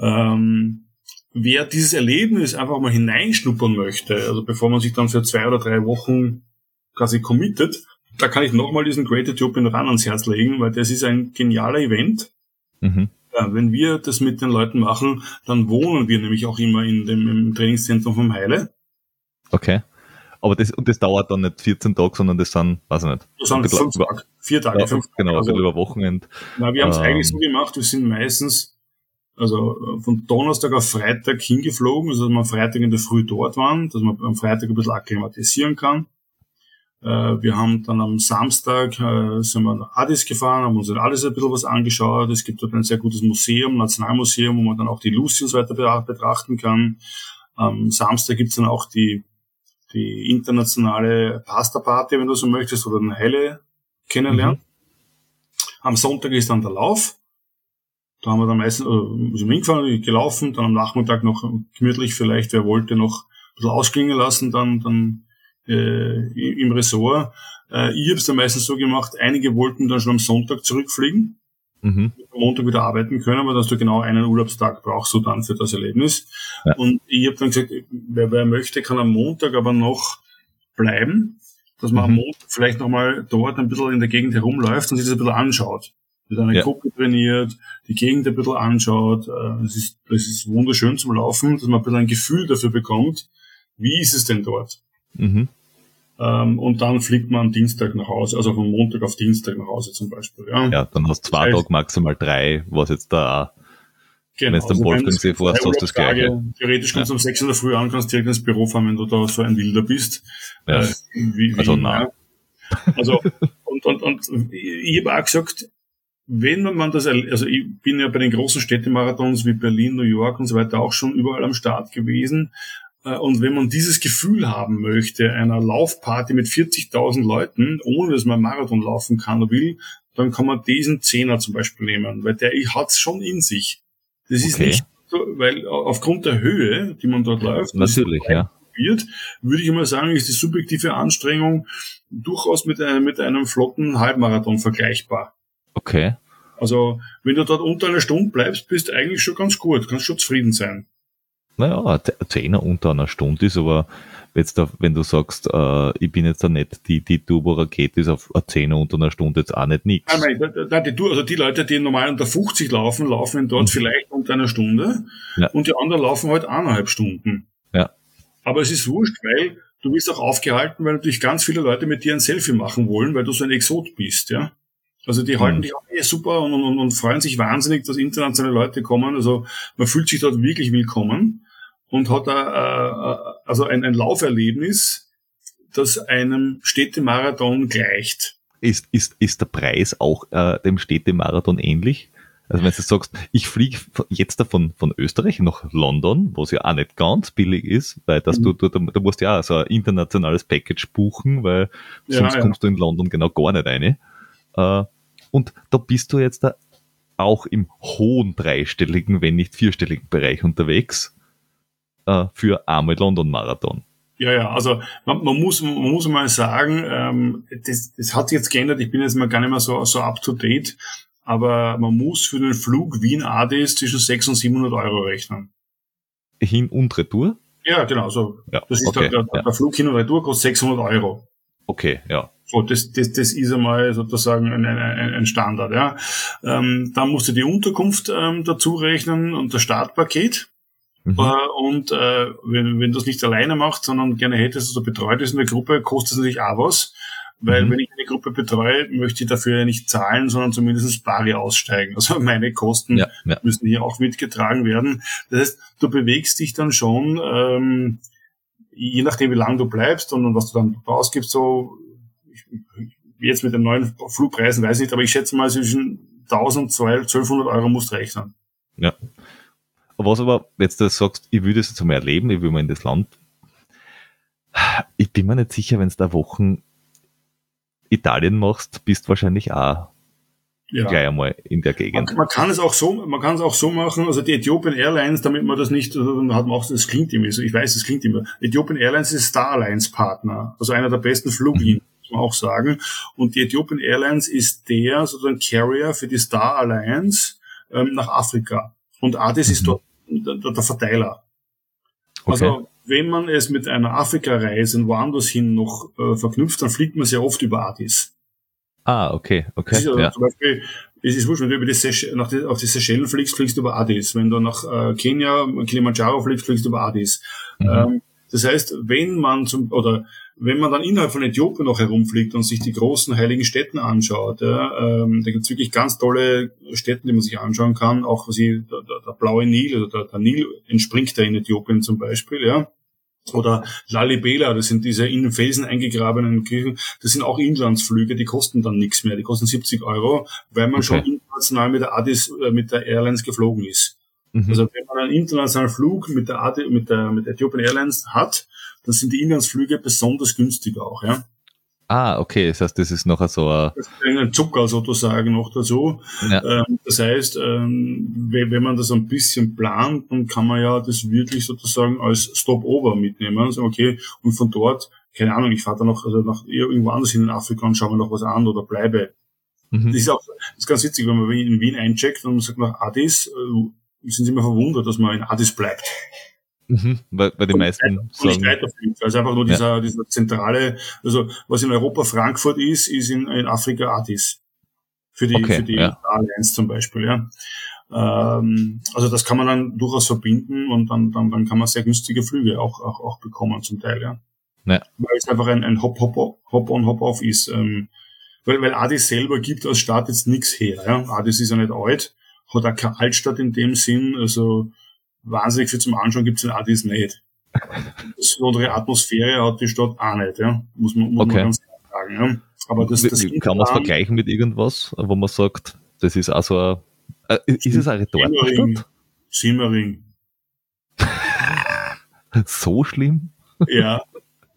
Ähm, wer dieses Erlebnis einfach mal hineinschnuppern möchte, also bevor man sich dann für zwei oder drei Wochen quasi committet, da kann ich nochmal diesen Great Ethiopian Run ans Herz legen, weil das ist ein genialer Event. Mhm. Ja, wenn wir das mit den Leuten machen, dann wohnen wir nämlich auch immer in dem im Trainingszentrum vom Heile. Okay. Aber das, und das dauert dann nicht 14 Tage, sondern das sind, weiß ich nicht. Das sind fünf Tage, vier Tage, ja, fünf Tage. Genau, also, über Wochenende. Na, wir haben es ähm, eigentlich so gemacht, wir sind meistens, also von Donnerstag auf Freitag hingeflogen, also dass wir am Freitag in der Früh dort waren, dass man am Freitag ein bisschen akklimatisieren kann. Äh, wir haben dann am Samstag äh, sind wir nach Addis gefahren, haben uns dann alles ein bisschen was angeschaut. Es gibt dort ein sehr gutes Museum, Nationalmuseum, wo man dann auch die so weiter betrachten kann. Am Samstag gibt's dann auch die, die internationale Pasta-Party, wenn du so möchtest, oder eine Helle kennenlernen. Mhm. Am Sonntag ist dann der Lauf. Da haben wir dann meistens, äh, sind hingefahren, gelaufen, dann am Nachmittag noch gemütlich vielleicht, wer wollte, noch ein bisschen ausklingen lassen, dann, dann äh, im Ressort. Äh, ich habe es dann meistens so gemacht, einige wollten dann schon am Sonntag zurückfliegen, mhm. am Montag wieder arbeiten können, aber dass du genau einen Urlaubstag brauchst du dann für das Erlebnis. Ja. Und ich habe dann gesagt, wer, wer möchte, kann am Montag aber noch bleiben, dass man mhm. am Montag vielleicht nochmal dort ein bisschen in der Gegend herumläuft und sich das ein bisschen anschaut. Mit einer ja. Gruppe trainiert, die Gegend ein bisschen anschaut. Äh, es ist, es ist wunderschön zum Laufen, dass man ein bisschen ein Gefühl dafür bekommt, wie ist es denn dort? Mhm. Ähm, und dann fliegt man am Dienstag nach Hause, also von Montag auf Dienstag nach Hause zum Beispiel. Ja, ja dann hast du zwei das heißt, Tage, maximal drei, was jetzt da Genau, wenn du also Wolfgangsee fährst, hast du das Gleiche. Theoretisch kommst du ja. um sechs in der Früh an, kannst direkt ins Büro fahren, wenn du da so ein Wilder bist. Ja. Äh, wie, wie, also nein. Ja. Also, und, und, und ich habe auch gesagt, wenn man das, also ich bin ja bei den großen Städtemarathons wie Berlin, New York und so weiter auch schon überall am Start gewesen. Äh, und wenn man dieses Gefühl haben möchte, einer Laufparty mit 40.000 Leuten, ohne dass man Marathon laufen kann oder will, dann kann man diesen Zehner zum Beispiel nehmen, weil der hat's schon in sich. Das ist okay. nicht so, weil aufgrund der Höhe, die man dort läuft, natürlich, ja. Wird, würde ich mal sagen, ist die subjektive Anstrengung durchaus mit einem, mit einem flotten Halbmarathon vergleichbar. Okay. Also, wenn du dort unter einer Stunde bleibst, bist du eigentlich schon ganz gut, kannst schon zufrieden sein naja, ein Zehner unter einer Stunde ist, aber jetzt da, wenn du sagst, äh, ich bin jetzt da nicht die, die Turbo-Rakete ist auf ein Zehner unter einer Stunde jetzt auch nicht nichts. Nein, nein, die, also die Leute, die normal unter 50 laufen, laufen dort mhm. vielleicht unter einer Stunde ja. und die anderen laufen halt eineinhalb Stunden. Ja. Aber es ist wurscht, weil du bist auch aufgehalten, weil natürlich ganz viele Leute mit dir ein Selfie machen wollen, weil du so ein Exot bist, ja. Also die halten mhm. dich auch eh super und, und, und freuen sich wahnsinnig, dass internationale Leute kommen. Also man fühlt sich dort wirklich willkommen und hat da, äh, also ein, ein Lauferlebnis, das einem Städtemarathon gleicht. Ist, ist, ist der Preis auch äh, dem Städtemarathon ähnlich? Also wenn du sagst, ich fliege jetzt davon von Österreich nach London, wo es ja auch nicht ganz billig ist, weil dass mhm. du, du, du musst ja auch so ein internationales Package buchen, weil ja, sonst ja. kommst du in London genau gar nicht rein. Äh, und da bist du jetzt da auch im hohen dreistelligen, wenn nicht vierstelligen Bereich unterwegs äh, für einmal London Marathon. Ja, ja, also man, man, muss, man muss mal sagen, ähm, das, das hat sich jetzt geändert. Ich bin jetzt mal gar nicht mehr so, so up to date aber man muss für den Flug Wien-Adis zwischen 600 und 700 Euro rechnen. Hin und Retour? Ja, genau. So. Ja, das ist okay, der, der, der Flug hin und Retour kostet 600 Euro. Okay, ja. So, das, das, das ist einmal sozusagen ein, ein, ein Standard. Ja. Ähm, dann musst du die Unterkunft ähm, dazu rechnen und das Startpaket. Mhm. Äh, und äh, wenn, wenn du das nicht alleine machst, sondern gerne hättest, also betreut ist in der Gruppe, kostet es natürlich auch was. Weil mhm. wenn ich eine Gruppe betreue, möchte ich dafür ja nicht zahlen, sondern zumindest Bari aussteigen. Also meine Kosten ja, ja. müssen hier auch mitgetragen werden. Das heißt, du bewegst dich dann schon, ähm, je nachdem wie lange du bleibst und, und was du dann ausgibst, so ich, jetzt mit den neuen Flugpreisen weiß ich nicht, aber ich schätze mal zwischen 1000 und 1200 Euro musst du rechnen. Ja. Was aber, jetzt du sagst, ich würde es jetzt einmal erleben, ich will mal in das Land. Ich bin mir nicht sicher, wenn es da Wochen Italien machst, bist wahrscheinlich auch ja. gleich einmal in der Gegend. Man, man, kann es auch so, man kann es auch so machen, also die Ethiopian Airlines, damit man das nicht, also hat man auch, das klingt immer so, ich weiß, das klingt immer. Ethiopian Airlines ist Star Alliance Partner, also einer der besten Fluglinien, mhm. muss man auch sagen. Und die Ethiopian Airlines ist der sozusagen Carrier für die Star Alliance ähm, nach Afrika. Und ADIS mhm. ist dort der, Verteiler. Okay. Also wenn man es mit einer Afrika-Reise woanders hin noch äh, verknüpft, dann fliegt man sehr oft über Addis. Ah, okay, okay. Also ja. Zum Beispiel, es ist wurscht, wenn du über die Seychellen, nach die, auf die Seychellen fliegst, fliegst du über Addis. Wenn du nach äh, Kenia, Kilimanjaro fliegst, fliegst du über Addis. Mhm. Ähm, das heißt, wenn man zum, oder wenn man dann innerhalb von Äthiopien noch herumfliegt und sich die großen heiligen Städten anschaut, ja, ähm, da gibt's wirklich ganz tolle Städte, die man sich anschauen kann, auch was ich, der, der, der blaue Nil, oder der, der Nil entspringt da in Äthiopien zum Beispiel, ja. Oder Lalibela, das sind diese in Felsen eingegrabenen Kirchen, das sind auch Inlandsflüge, die kosten dann nichts mehr, die kosten 70 Euro, weil man okay. schon international mit der Addis, äh, mit der Airlines geflogen ist. Mhm. Also wenn man einen internationalen Flug mit der, Adi, mit der, mit der Ethiopian Airlines hat, dann sind die Inlandsflüge besonders günstig auch, ja. Ah, okay, das heißt, das ist noch so ein... Ist ein Zucker sozusagen noch dazu. Ja. Ähm, das heißt, ähm, wenn man das ein bisschen plant, dann kann man ja das wirklich sozusagen als Stopover mitnehmen. Also okay, und von dort, keine Ahnung, ich fahre dann noch, also nach irgendwo anders hin in Afrika und schaue mir noch was an oder bleibe. Mhm. Das ist auch das ist ganz witzig, wenn man in Wien eincheckt und man sagt nach Addis, äh, sind sie immer verwundert, dass man in Addis bleibt. Mhm, weil, weil die meisten sagen. Also einfach nur dieser, ja. dieser zentrale, also was in Europa Frankfurt ist, ist in, in Afrika Addis. Für die, okay, für die ja. Allianz zum Beispiel, ja. Ähm, also das kann man dann durchaus verbinden und dann, dann, dann kann man sehr günstige Flüge auch, auch, auch bekommen zum Teil, ja. ja. Weil es einfach ein, ein Hop-Hop, Hop-on, Hop-off ist. Ähm, weil, weil Addis selber gibt als Stadt jetzt nichts her, ja. Addis ist ja nicht alt, hat auch keine Altstadt in dem Sinn, also wahnsinnig viel zum Anschauen gibt es in Addis nicht. Das andere Atmosphäre hat die Stadt auch nicht, ja. Muss man, muss okay. man ganz klar sagen. Ja. Aber das, das Kann man es vergleichen mit irgendwas, wo man sagt, das ist auch so ein, äh, ist es eine Retortenstadt? Simmering. so schlimm? Ja.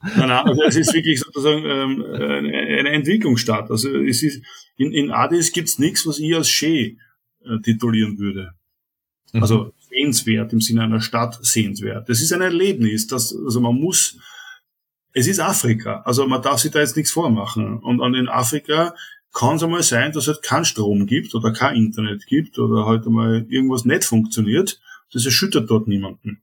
Nein, nein, also es ist wirklich sozusagen ähm, eine Entwicklungsstadt. Also es ist, in, in Addis gibt's nichts, was ich als Schee äh, titulieren würde. Also mhm sehenswert im Sinne einer Stadt sehenswert. Das ist ein Erlebnis, das, also man muss, es ist Afrika, also man darf sich da jetzt nichts vormachen. Und an in Afrika kann es einmal sein, dass es halt keinen Strom gibt oder kein Internet gibt oder halt einmal irgendwas nicht funktioniert. Das erschüttert dort niemanden.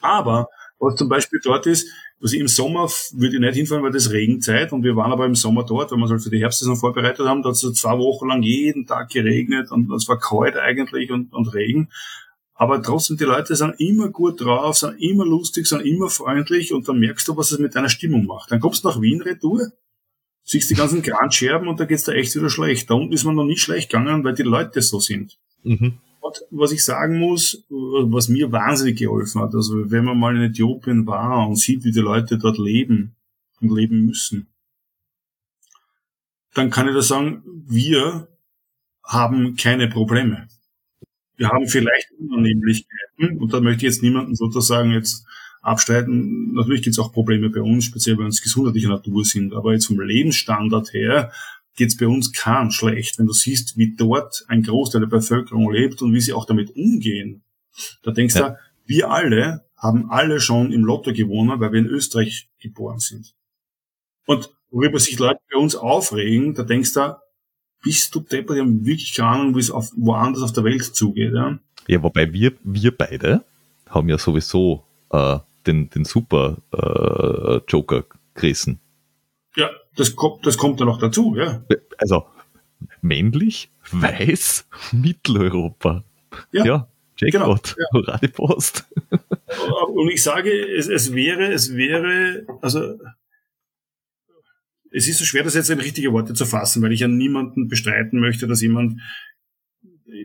Aber was zum Beispiel dort ist, was ich im Sommer würde ich nicht hinfahren, weil das Regenzeit und wir waren aber im Sommer dort, weil wir uns halt für die Herbstsaison vorbereitet haben, da hat es so zwei Wochen lang jeden Tag geregnet und es war kalt eigentlich und, und Regen. Aber trotzdem, die Leute sind immer gut drauf, sind immer lustig, sind immer freundlich und dann merkst du, was es mit deiner Stimmung macht. Dann kommst du nach Wien retour, siehst die ganzen Grandscherben und da geht's da echt wieder schlecht. Da unten ist man noch nicht schlecht gegangen, weil die Leute so sind. Mhm. Und was ich sagen muss, was mir wahnsinnig geholfen hat, also wenn man mal in Äthiopien war und sieht, wie die Leute dort leben und leben müssen, dann kann ich da sagen, wir haben keine Probleme. Wir haben vielleicht Unannehmlichkeiten und da möchte ich jetzt niemanden sozusagen jetzt abstreiten. Natürlich gibt es auch Probleme bei uns, speziell wenn es gesundheitlicher Natur sind, aber jetzt vom Lebensstandard her geht es bei uns kaum schlecht. Wenn du siehst, wie dort ein Großteil der Bevölkerung lebt und wie sie auch damit umgehen, da denkst ja. du, wir alle haben alle schon im Lotto gewonnen, weil wir in Österreich geboren sind. Und worüber sich Leute bei uns aufregen, da denkst du, bist du deppert, die haben wirklich keine Ahnung, wie es auf, woanders auf der Welt zugeht. Ja, ja wobei wir, wir beide haben ja sowieso äh, den, den super äh, Joker gerissen. Das kommt, das kommt ja noch dazu, ja. Also, männlich, weiß, Mitteleuropa. Ja, ja Jackpot, genau, ja. Post. Und ich sage, es, es wäre, es wäre, also es ist so schwer, das jetzt in richtige Worte zu fassen, weil ich ja niemanden bestreiten möchte, dass jemand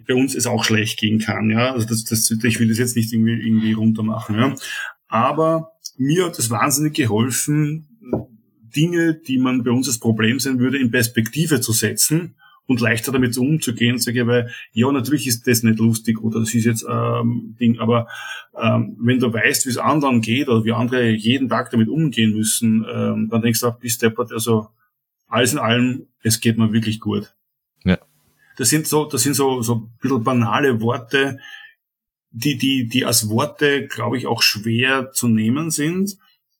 bei uns es auch schlecht gehen kann. Ja, also das, das, ich will das jetzt nicht irgendwie, irgendwie runter machen. Ja, aber mir hat es wahnsinnig geholfen, Dinge, die man bei uns als Problem sein würde, in Perspektive zu setzen und leichter damit umzugehen. Sage ich, weil ja, natürlich ist das nicht lustig oder das ist jetzt ähm, Ding, aber ähm, wenn du weißt, wie es anderen geht oder wie andere jeden Tag damit umgehen müssen, ähm, dann denkst du, bist deppert, also alles in allem, es geht mir wirklich gut. Ja. Das sind so, das sind so, so ein bisschen banale Worte, die, die, die als Worte, glaube ich, auch schwer zu nehmen sind.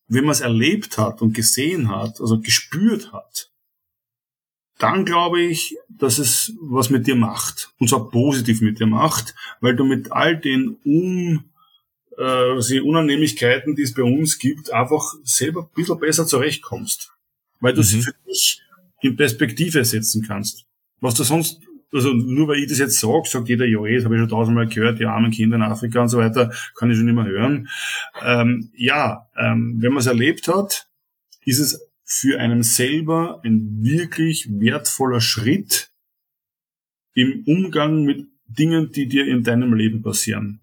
Wenn man es erlebt hat und gesehen hat, also gespürt hat, dann glaube ich, dass es was mit dir macht. Und zwar positiv mit dir macht, weil du mit all den um, äh, Unannehmlichkeiten, die es bei uns gibt, einfach selber ein bisschen besser zurechtkommst. Weil du mhm. sie für dich in Perspektive setzen kannst. Was du sonst, also nur weil ich das jetzt sage, sagt jeder, ja, das habe ich schon tausendmal gehört, die armen Kinder in Afrika und so weiter, kann ich schon immer hören. Ähm, ja, ähm, wenn man es erlebt hat, ist es für einen selber ein wirklich wertvoller Schritt im Umgang mit Dingen, die dir in deinem Leben passieren.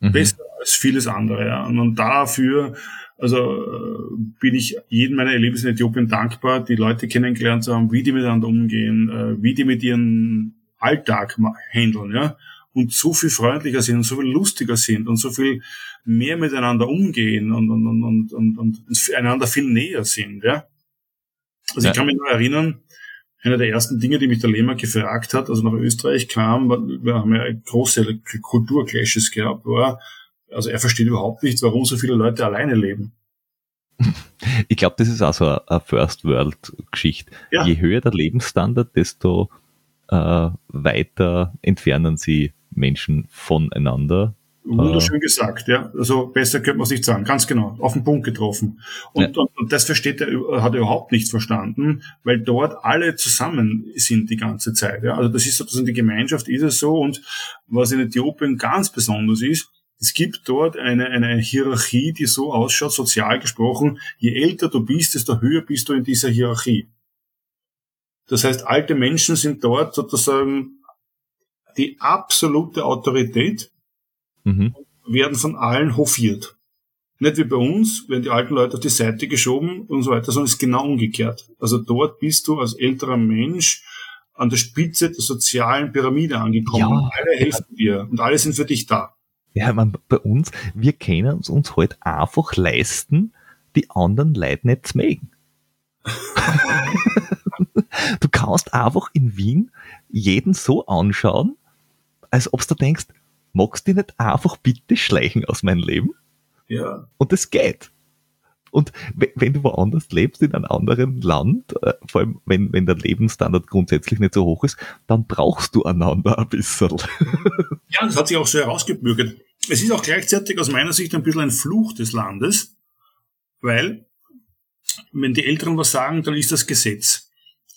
Mhm. Besser als vieles andere. Ja. Und dafür, also äh, bin ich jedem meiner Erlebnisse in Äthiopien dankbar, die Leute kennengelernt zu haben, wie die miteinander umgehen, äh, wie die mit ihrem Alltag handeln, ja und so viel freundlicher sind und so viel lustiger sind und so viel mehr miteinander umgehen und, und, und, und, und, und einander viel näher sind. Ja? Also ja. ich kann mich noch erinnern, eine der ersten Dinge, die mich der Lehmer gefragt hat, also nach Österreich kam, wir haben ja große Kulturclashes gehabt, war, also er versteht überhaupt nicht, warum so viele Leute alleine leben. Ich glaube, das ist auch so eine First World Geschichte. Ja. Je höher der Lebensstandard, desto äh, weiter entfernen sie Menschen voneinander. Wunderschön gesagt, ja. Also besser könnte man es nicht sagen. Ganz genau. Auf den Punkt getroffen. Und, ja. und, und, das versteht er, hat er überhaupt nicht verstanden, weil dort alle zusammen sind die ganze Zeit. Ja. Also das ist sozusagen die Gemeinschaft ist es so. Und was in Äthiopien ganz besonders ist, es gibt dort eine, eine Hierarchie, die so ausschaut, sozial gesprochen, je älter du bist, desto höher bist du in dieser Hierarchie. Das heißt, alte Menschen sind dort sozusagen die absolute Autorität mhm. werden von allen hofiert. Nicht wie bei uns, werden die alten Leute auf die Seite geschoben und so weiter, sondern es ist genau umgekehrt. Also dort bist du als älterer Mensch an der Spitze der sozialen Pyramide angekommen. Ja. Alle helfen dir und alle sind für dich da. Ja, man, bei uns, wir können es uns halt einfach leisten, die anderen Leute nicht zu mögen. du kannst einfach in Wien jeden so anschauen, als ob du denkst, magst du nicht einfach bitte schleichen aus meinem Leben? Ja. Und es geht. Und wenn du woanders lebst, in einem anderen Land, äh, vor allem wenn, wenn der Lebensstandard grundsätzlich nicht so hoch ist, dann brauchst du einander ein bisschen. Ja, das hat sich auch so herausgebürgert. Es ist auch gleichzeitig aus meiner Sicht ein bisschen ein Fluch des Landes, weil wenn die Älteren was sagen, dann ist das Gesetz.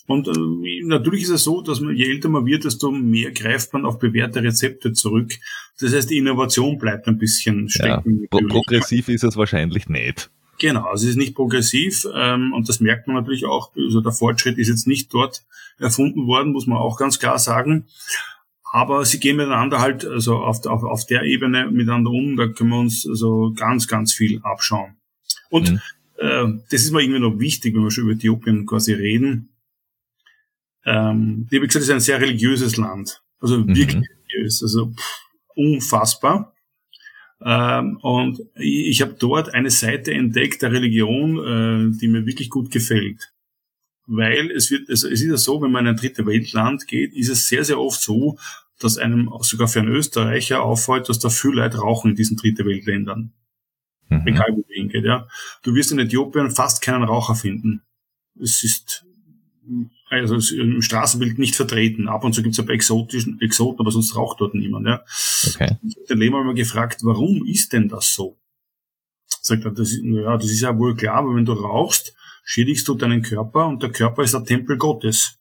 Und äh, natürlich ist es so, dass man, je älter man wird, desto mehr greift man auf bewährte Rezepte zurück. Das heißt, die Innovation bleibt ein bisschen stecken. Ja, pro progressiv ist es wahrscheinlich nicht. Genau, also es ist nicht progressiv ähm, und das merkt man natürlich auch. Also der Fortschritt ist jetzt nicht dort erfunden worden, muss man auch ganz klar sagen. Aber sie gehen miteinander halt also auf, auf, auf der Ebene miteinander um. Da können wir uns also ganz, ganz viel abschauen. Und mhm. äh, das ist mir irgendwie noch wichtig, wenn wir schon über Äthiopien quasi reden ähm, wie gesagt, ist ein sehr religiöses Land. Also mhm. wirklich mhm. religiös. Also pff, unfassbar. Ähm, und ich, habe dort eine Seite entdeckt der Religion, äh, die mir wirklich gut gefällt. Weil es wird, also es ist ja so, wenn man in ein dritte Weltland geht, ist es sehr, sehr oft so, dass einem sogar für einen Österreicher auffällt, dass da viel Leute rauchen in diesen dritte Weltländern. Mhm. Egal wo du hingeht, ja. Du wirst in Äthiopien fast keinen Raucher finden. Es ist also im Straßenbild nicht vertreten. Ab und zu gibt es ein paar exotischen Exoten, aber sonst raucht dort niemand. Ja. Okay. Ich habe den Lehmann mal gefragt, warum ist denn das so? Sagt er, das ist, ja, das ist ja wohl klar, aber wenn du rauchst, schädigst du deinen Körper und der Körper ist der Tempel Gottes.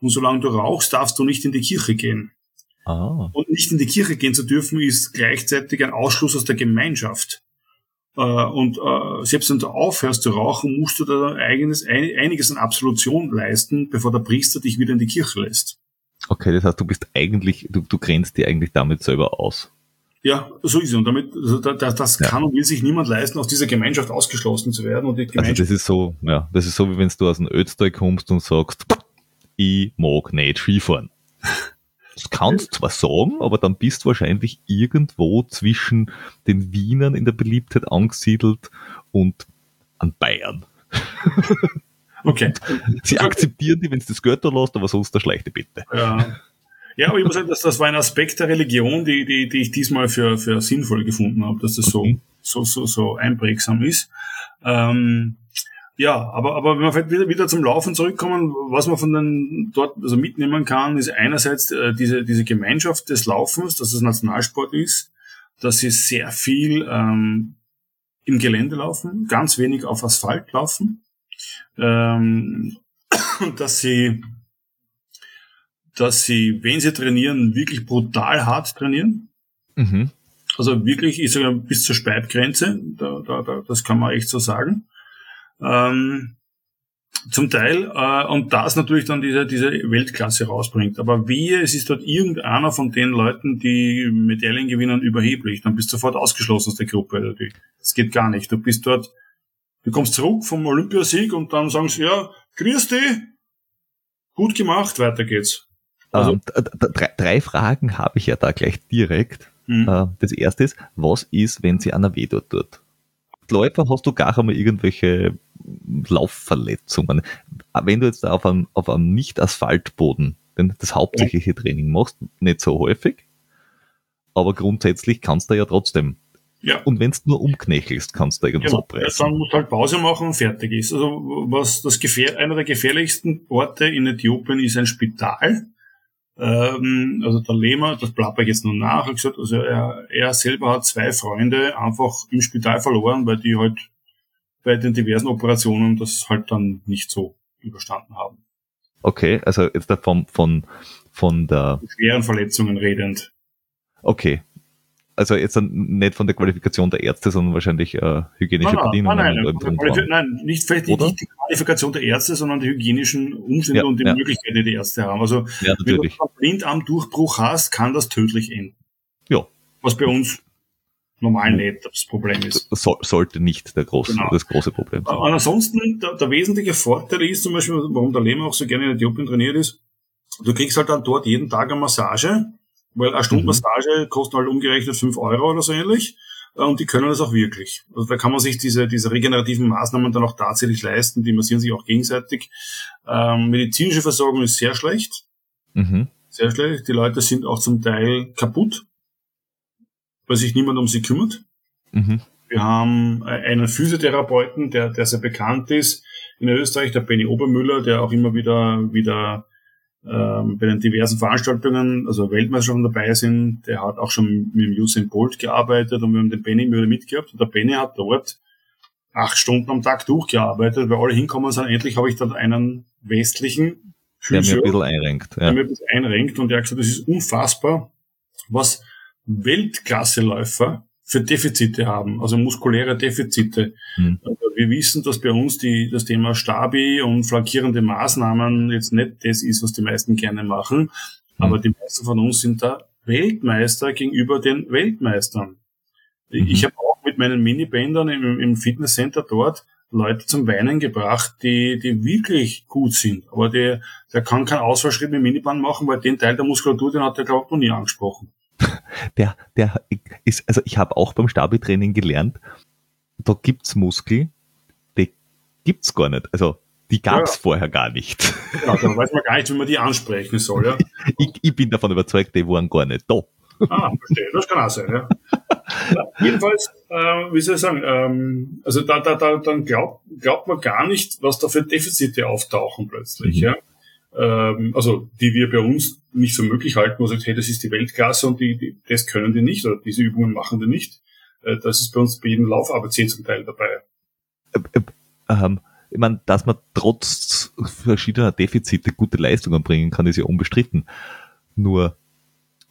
Und solange du rauchst, darfst du nicht in die Kirche gehen. Ah. Und nicht in die Kirche gehen zu dürfen, ist gleichzeitig ein Ausschluss aus der Gemeinschaft. Äh, und äh, selbst wenn du aufhörst zu rauchen, musst du da eigenes, einiges an Absolution leisten, bevor der Priester dich wieder in die Kirche lässt. Okay, das heißt, du bist eigentlich, du, du grenzt dir eigentlich damit selber aus. Ja, so ist es. Und damit, also das, das kann und will sich niemand leisten, aus dieser Gemeinschaft ausgeschlossen zu werden. Und die Gemeinschaft also das ist so, ja, das ist so, wie wenn du aus dem Ötztal kommst und sagst, ich mag nicht Skifahren. Das kannst zwar sagen, aber dann bist du wahrscheinlich irgendwo zwischen den Wienern in der Beliebtheit angesiedelt und an Bayern. Okay. Sie akzeptieren die, wenn es das da lässt, aber sonst der schlechte Bitte. Ja. Ja, aber ich muss sagen, dass das war ein Aspekt der Religion, die, die, die ich diesmal für, für sinnvoll gefunden habe, dass das so, so, so, so einprägsam ist. Ähm, ja, aber, aber wenn wir vielleicht wieder, wieder zum Laufen zurückkommen, was man von den dort also mitnehmen kann, ist einerseits äh, diese, diese Gemeinschaft des Laufens, dass es Nationalsport ist, dass sie sehr viel ähm, im Gelände laufen, ganz wenig auf Asphalt laufen, ähm, dass sie dass sie, wenn sie trainieren, wirklich brutal hart trainieren. Mhm. Also wirklich, ich sage bis zur Speibgrenze, da, da, da, das kann man echt so sagen. Ähm, zum Teil äh, und das natürlich dann diese, diese Weltklasse rausbringt. Aber wie es ist dort irgendeiner von den Leuten, die Medaillen gewinnen, überheblich, dann bist du sofort ausgeschlossen aus der Gruppe. Das geht gar nicht. Du bist dort, du kommst zurück vom Olympiasieg und dann sagen sie, ja, grüß dich, gut gemacht, weiter geht's. Also, ähm, drei, drei, Fragen habe ich ja da gleich direkt. Mhm. Äh, das erste ist, was ist, wenn sie einer weh dort tut? Läufer hast du gar einmal irgendwelche Laufverletzungen. Wenn du jetzt auf einem, auf einem Nicht-Asphaltboden denn das hauptsächliche Training machst, nicht so häufig, aber grundsätzlich kannst du ja trotzdem. Ja. Und wenn du nur umknechelst, kannst du irgendwas genau. abreißen. Dann musst du halt Pause machen und fertig ist. Also was das Gefähr einer der gefährlichsten Orte in Äthiopien ist ein Spital. Ähm, also der Lehmer, das plapper ich jetzt nur nach, hat gesagt, also er, er selber hat zwei Freunde einfach im Spital verloren, weil die halt bei den diversen Operationen das halt dann nicht so überstanden haben. Okay, also jetzt von, von, von der... Schweren Verletzungen redend. Okay, also jetzt nicht von der Qualifikation der Ärzte, sondern wahrscheinlich äh, hygienische nein, Bedingungen. Nein, nein, nein, nicht vielleicht nicht die Qualifikation der Ärzte, sondern die hygienischen Umstände ja, und die ja. Möglichkeiten, die die Ärzte haben. Also ja, wenn du einen Blindarmdurchbruch hast, kann das tödlich enden. Ja. Was bei uns normal nicht das Problem ist. So, sollte nicht der große, genau. das große Problem sein. Und ansonsten, der, der wesentliche Vorteil ist zum Beispiel, warum der Lehmer auch so gerne in Äthiopien trainiert ist, du kriegst halt dann dort jeden Tag eine Massage weil eine Stunde mhm. Massage kostet halt umgerechnet fünf Euro oder so ähnlich. Äh, und die können das auch wirklich. Also da kann man sich diese, diese regenerativen Maßnahmen dann auch tatsächlich leisten. Die massieren sich auch gegenseitig. Ähm, medizinische Versorgung ist sehr schlecht. Mhm. Sehr schlecht. Die Leute sind auch zum Teil kaputt, weil sich niemand um sie kümmert. Mhm. Wir haben äh, einen Physiotherapeuten, der, der sehr bekannt ist in Österreich, der Benny Obermüller, der auch immer wieder, wieder ähm, bei den diversen Veranstaltungen, also Weltmeisterschaften dabei sind. Der hat auch schon mit dem Usain Bolt gearbeitet und wir haben den Benny Müller mitgehabt. Und der Benny hat dort acht Stunden am Tag durchgearbeitet, weil alle hinkommen sind. Endlich habe ich dann einen westlichen der mir ein bisschen einrenkt. Ja. Der mir ein bisschen einrenkt und der hat gesagt, das ist unfassbar, was Weltklasseläufer für Defizite haben, also muskuläre Defizite. Mhm. Wir wissen, dass bei uns die, das Thema Stabi und flankierende Maßnahmen jetzt nicht das ist, was die meisten gerne machen, mhm. aber die meisten von uns sind da Weltmeister gegenüber den Weltmeistern. Mhm. Ich habe auch mit meinen Minibändern im, im Fitnesscenter dort Leute zum Weinen gebracht, die, die wirklich gut sind. Aber der, der kann keinen Ausfallschritt mit Miniband machen, weil den Teil der Muskulatur, den hat er, glaube ich, noch nie angesprochen. Der, der ist, also ich habe auch beim Stabi-Training gelernt, da gibt's Muskel, die gibt's gar nicht. Also die gab's ja. vorher gar nicht. Ja, da weiß man gar nicht, wie man die ansprechen soll. Ja. ich, ich bin davon überzeugt, die waren gar nicht da. Ah, verstehe. Das kann auch sein, ja. ja jedenfalls, äh, wie soll ich sagen, ähm, also da, da, da, dann glaubt, glaubt man gar nicht, was da für Defizite auftauchen plötzlich, mhm. ja. Ähm, also, die wir bei uns nicht für möglich halten, wo man sagt, hey, das ist die Weltklasse und die, die, das können die nicht oder diese Übungen machen die nicht. Äh, das ist bei uns bei jedem Lauf-ABC zum Teil dabei. Äh, äh, ähm, ich meine, dass man trotz verschiedener Defizite gute Leistungen bringen kann, ist ja unbestritten. Nur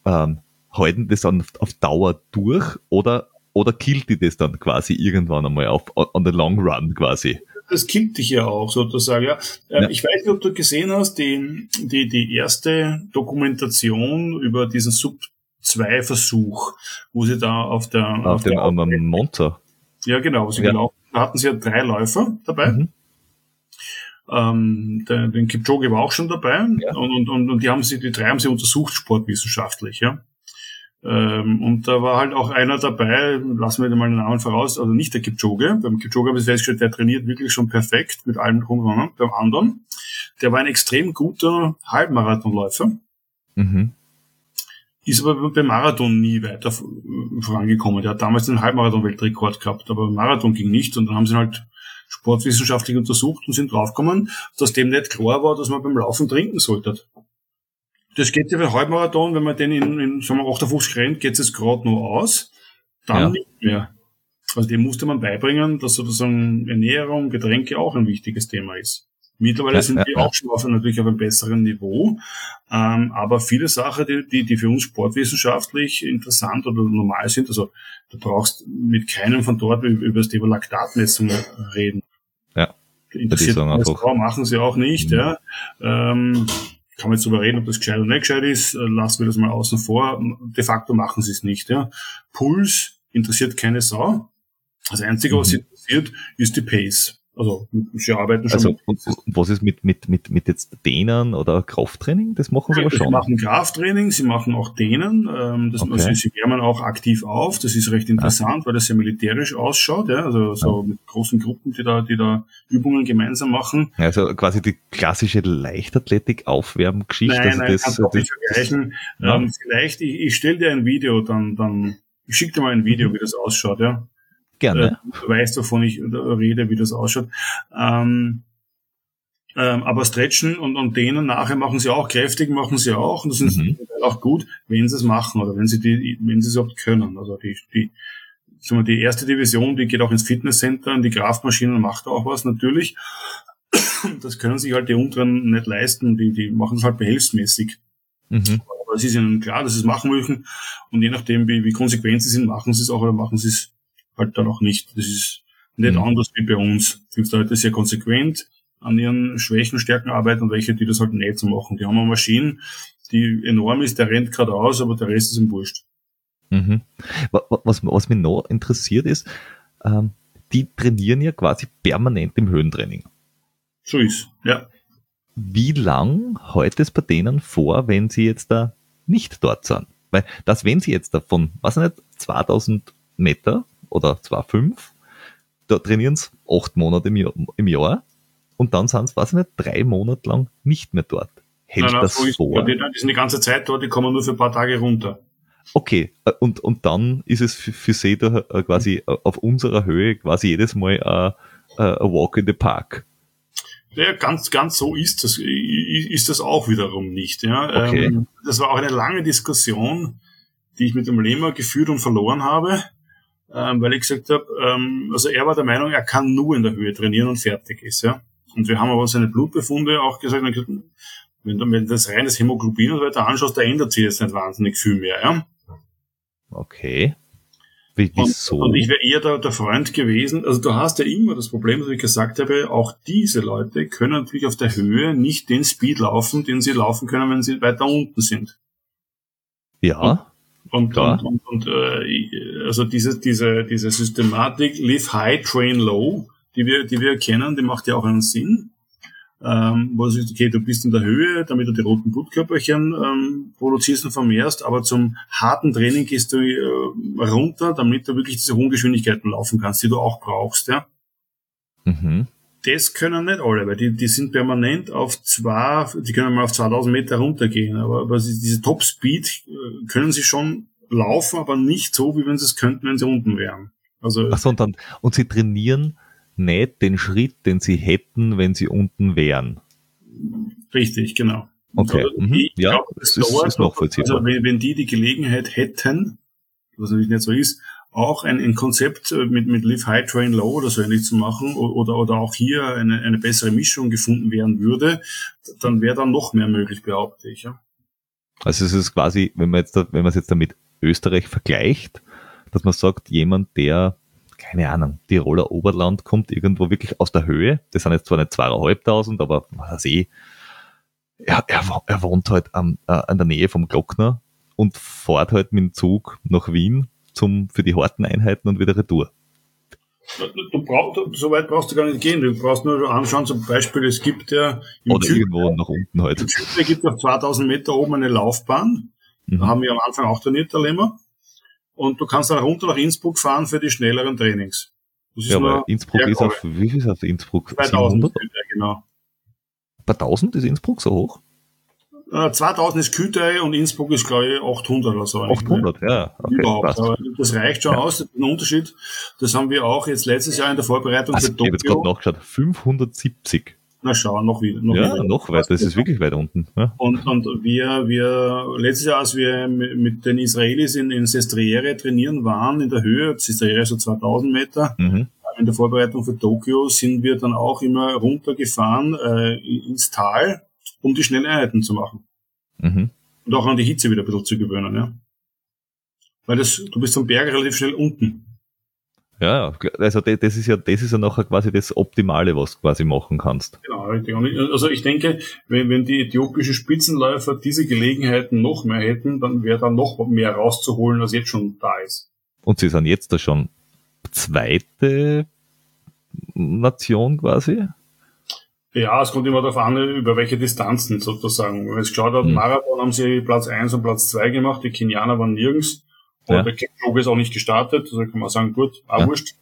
ähm, halten das dann auf Dauer durch oder, oder killt die das dann quasi irgendwann einmal auf on the long run quasi? Das killt dich ja auch sozusagen. Ja. Ähm, ja. Ich weiß nicht, ob du gesehen hast, die, die, die erste Dokumentation über diesen Sub 2 Versuch, wo sie da auf der auf, auf dem der, um, Monster. Ja, genau, sie ja. Genau, da hatten sie ja drei Läufer dabei. Mhm. Ähm, der, den Kipchoge war auch schon dabei ja. und, und, und die haben sie, die drei haben sie untersucht sportwissenschaftlich, ja. Ähm, und da war halt auch einer dabei, lassen wir mal den Namen voraus, also nicht der Kipchoge. Beim Kipchoge habe ich festgestellt, der trainiert wirklich schon perfekt mit allem drum und Beim anderen, der war ein extrem guter Halbmarathonläufer. Mhm. Ist aber beim Marathon nie weiter vorangekommen. Der hat damals den Halbmarathon-Weltrekord gehabt, aber Marathon ging nicht und dann haben sie ihn halt sportwissenschaftlich untersucht und sind draufgekommen, dass dem nicht klar war, dass man beim Laufen trinken sollte. Das geht ja bei Halbmarathon, wenn man den in, in sagen wir, 58 rennt, geht es gerade noch aus, dann ja. nicht mehr. Also dem musste man beibringen, dass sozusagen Ernährung, Getränke auch ein wichtiges Thema ist. Mittlerweile ja, sind ja, die auch schon auf, natürlich auf einem besseren Niveau. Ähm, aber viele Sachen, die, die, die für uns sportwissenschaftlich interessant oder normal sind, also du brauchst mit keinem von dort über das Thema Laktatmessung reden. Ja. Interessiert Frau machen sie auch nicht, mhm. ja. Ähm, kann man jetzt darüber reden, ob das gescheit oder nicht gescheit ist, äh, lassen wir das mal außen vor. De facto machen sie es nicht. Ja. Puls interessiert keine Sau. Das Einzige, mhm. was sie interessiert, ist die Pace. Also sie arbeiten schon. Also mit was ist mit, mit, mit, mit jetzt Dehnen oder Krafttraining? Das machen sie aber schon. Sie machen Krafttraining, sie machen auch Dehnen. Ähm, das, okay. also, sie wärmen auch aktiv auf. Das ist recht interessant, ah. weil das sehr militärisch ausschaut. Ja? Also so ah. mit großen Gruppen, die da, die da Übungen gemeinsam machen. Also quasi die klassische Leichtathletik-Aufwärmgeschichte. Nein, also nein, das, kannst du nicht vergleichen. Ja. Ähm, vielleicht, ich, ich stelle dir ein Video, dann, dann ich schicke dir mal ein Video, mhm. wie das ausschaut. Ja. Gerne. Äh, weißt, wovon ich rede, wie das ausschaut. Ähm, ähm, aber Stretchen und, und denen nachher machen sie auch, kräftig machen sie auch. Und das ist mhm. auch gut, wenn sie es machen oder wenn sie die, wenn sie es überhaupt können. Also die, die, sagen wir, die erste Division, die geht auch ins Fitnesscenter und die Kraftmaschinen macht auch was natürlich. Das können sich halt die unteren nicht leisten, die, die machen es halt behelfsmäßig. Mhm. Aber es ist ihnen klar, dass sie es machen möchten. Und je nachdem, wie, wie konsequent sie sind, machen sie es auch oder machen sie es halt dann auch nicht. Das ist nicht mhm. anders wie bei uns. Es gibt Leute sehr konsequent an ihren Schwächen, Stärken arbeiten und welche, die das halt nicht so machen. Die haben eine Maschine, die enorm ist, der rennt gerade aus, aber der Rest ist ihm wurscht. Mhm. Was, was mich noch interessiert ist, ähm, die trainieren ja quasi permanent im Höhentraining. So ist, ja. Wie lang hält es bei denen vor, wenn sie jetzt da nicht dort sind? Weil, dass wenn sie jetzt davon, was nicht, 2000 Meter oder 2,5. Da trainieren sie acht Monate im Jahr, und dann sind sie, weiß ich nicht, drei Monate lang nicht mehr dort. Hält nein, nein, das so vor? Die, die sind die ganze Zeit dort, die kommen nur für ein paar Tage runter. Okay, äh, und, und dann ist es für, für sie da äh, quasi äh, auf unserer Höhe quasi jedes Mal ein Walk in the Park. Ja, ganz, ganz so ist das, ist das auch wiederum nicht. Ja. Okay. Ähm, das war auch eine lange Diskussion, die ich mit dem Lehmer geführt und verloren habe ähm, weil ich gesagt habe, ähm, also er war der Meinung, er kann nur in der Höhe trainieren und fertig ist. Ja? Und wir haben aber seine Blutbefunde auch gesagt, wenn du, wenn das reines Hämoglobin und weiter anschaust, da ändert sich jetzt nicht wahnsinnig viel mehr. Ja? Okay. Wie, wieso? Und, und ich wäre eher der, der Freund gewesen, also du hast ja immer das Problem, was ich gesagt habe, auch diese Leute können natürlich auf der Höhe nicht den Speed laufen, den sie laufen können, wenn sie weiter unten sind. Ja. Und, und, und, und äh, also diese, diese, diese Systematik Live High, Train Low, die wir, die wir kennen, die macht ja auch einen Sinn. Ähm, wo du sagst, okay, du bist in der Höhe, damit du die roten Blutkörperchen ähm, produzierst und vermehrst, aber zum harten Training gehst du äh, runter, damit du wirklich diese hohen Geschwindigkeiten laufen kannst, die du auch brauchst, ja. Mhm. Das können nicht alle, weil die, die sind permanent auf zwei, die können mal auf 2000 Meter runtergehen, aber, aber diese Top Speed äh, können sie schon laufen, aber nicht so, wie wenn sie es könnten, wenn sie unten wären. Also. Ach so, und dann, und sie trainieren nicht den Schritt, den sie hätten, wenn sie unten wären. Richtig, genau. Okay, also, mhm. ja, glaub, das ist, ist noch Also wenn, wenn die die Gelegenheit hätten, was natürlich nicht so ist, auch ein, ein Konzept äh, mit, mit Live High, Train Low oder so ähnlich zu machen oder, oder auch hier eine, eine bessere Mischung gefunden werden würde, dann wäre dann noch mehr möglich, behaupte ich. Ja. Also es ist quasi, wenn man jetzt, da, wenn man es jetzt damit Österreich vergleicht, dass man sagt, jemand, der keine Ahnung, Tiroler Oberland kommt irgendwo wirklich aus der Höhe. Das sind jetzt zwar nicht zweieinhalbtausend, aber was weiß ich. Er, er, er wohnt halt an, äh, an der Nähe vom Glockner und fährt halt mit dem Zug nach Wien zum, für die harten Einheiten und wieder retour. Du brauchst, so weit brauchst du gar nicht gehen. Du brauchst nur anschauen, zum Beispiel, es gibt ja Oder Süd irgendwo nach unten halt. Im gibt auf 2000 Meter oben eine Laufbahn. Mhm. Da haben wir am Anfang auch trainiert, der Lemmer und du kannst dann runter nach Innsbruck fahren für die schnelleren Trainings. ja, aber Innsbruck ist auf, wie viel ist auf Innsbruck? 2000, genau. Bei 1000 ist Innsbruck so hoch? 2000 ist Kütei und Innsbruck ist, glaube ich, 800 oder so. 800, ja. Okay, Überhaupt. Aber das reicht schon ja. aus. Das ist ein Unterschied. Das haben wir auch jetzt letztes Jahr in der Vorbereitung also, für Tokio. Ich habe jetzt gerade nachgeschaut. 570. Na schau, noch wieder. Noch ja, wieder. noch weiter. Das ist wirklich weit unten. Ja. Und, und wir, wir, letztes Jahr, als wir mit den Israelis in, in Sestriere trainieren waren, in der Höhe, Sestriere so 2000 Meter, mhm. in der Vorbereitung für Tokio, sind wir dann auch immer runtergefahren äh, ins Tal, um die schnellen Einheiten zu machen. Mhm. Und auch an die Hitze wieder ein bisschen zu gewöhnen, ja. Weil das, du bist am Berg relativ schnell unten. Ja, also das ist ja, das ist ja nachher quasi das Optimale, was du quasi machen kannst. Genau, richtig. Also ich denke, wenn, wenn die äthiopischen Spitzenläufer diese Gelegenheiten noch mehr hätten, dann wäre da noch mehr rauszuholen, als jetzt schon da ist. Und sie sind jetzt da schon zweite Nation quasi? Ja, es kommt immer darauf an, über welche Distanzen sozusagen. Wenn es geschaut hat, hm. Marathon haben sie Platz 1 und Platz 2 gemacht, die Kenianer waren nirgends. Und ja. der Kipchoge ist auch nicht gestartet, also kann man sagen, gut, auch ja. wurscht.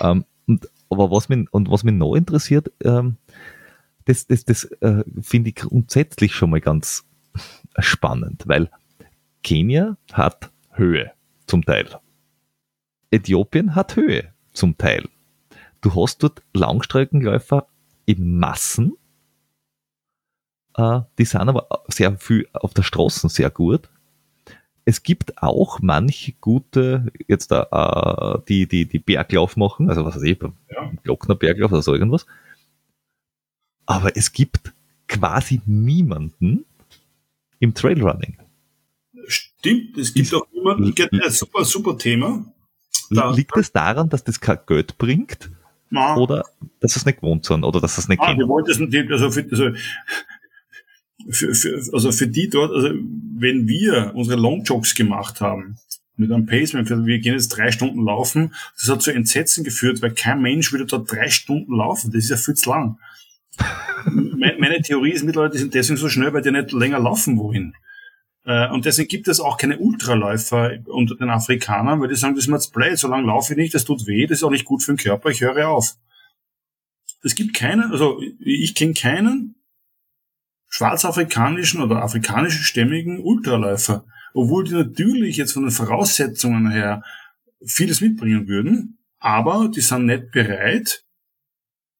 Ähm, und, aber was mich, und was mich noch interessiert, ähm, das, das, das äh, finde ich grundsätzlich schon mal ganz spannend, weil Kenia hat Höhe zum Teil. Äthiopien hat Höhe zum Teil. Du hast dort Langstreckenläufer in Massen, äh, die sind aber sehr viel auf der Straße sehr gut es gibt auch manche gute, jetzt äh, die, die, die Berglauf machen, also was weiß ich, beim ja. Glockner Berglauf oder so irgendwas. Aber es gibt quasi niemanden im Trailrunning. Stimmt, es gibt auch niemanden, ein super, super Thema. Da, liegt es daran, dass das kein Geld bringt? Nein. Oder dass es nicht gewohnt sind oder dass es nicht Nein, kennen? Wir wollen das nicht, also, für, also für, für, also für die dort, also wenn wir unsere Longjogs gemacht haben, mit einem Pacemaker, wir gehen jetzt drei Stunden laufen, das hat zu Entsetzen geführt, weil kein Mensch würde dort drei Stunden laufen. Das ist ja viel zu lang. meine Theorie ist mittlerweile, die sind deswegen so schnell, weil die nicht länger laufen wollen. Äh, und deswegen gibt es auch keine Ultraläufer unter den Afrikanern, weil die sagen, das ist mir jetzt blöd, so lange laufe ich nicht, das tut weh, das ist auch nicht gut für den Körper, ich höre auf. Es gibt keinen, also ich kenne keinen, schwarzafrikanischen oder afrikanischen stämmigen Ultraläufer, obwohl die natürlich jetzt von den Voraussetzungen her vieles mitbringen würden, aber die sind nicht bereit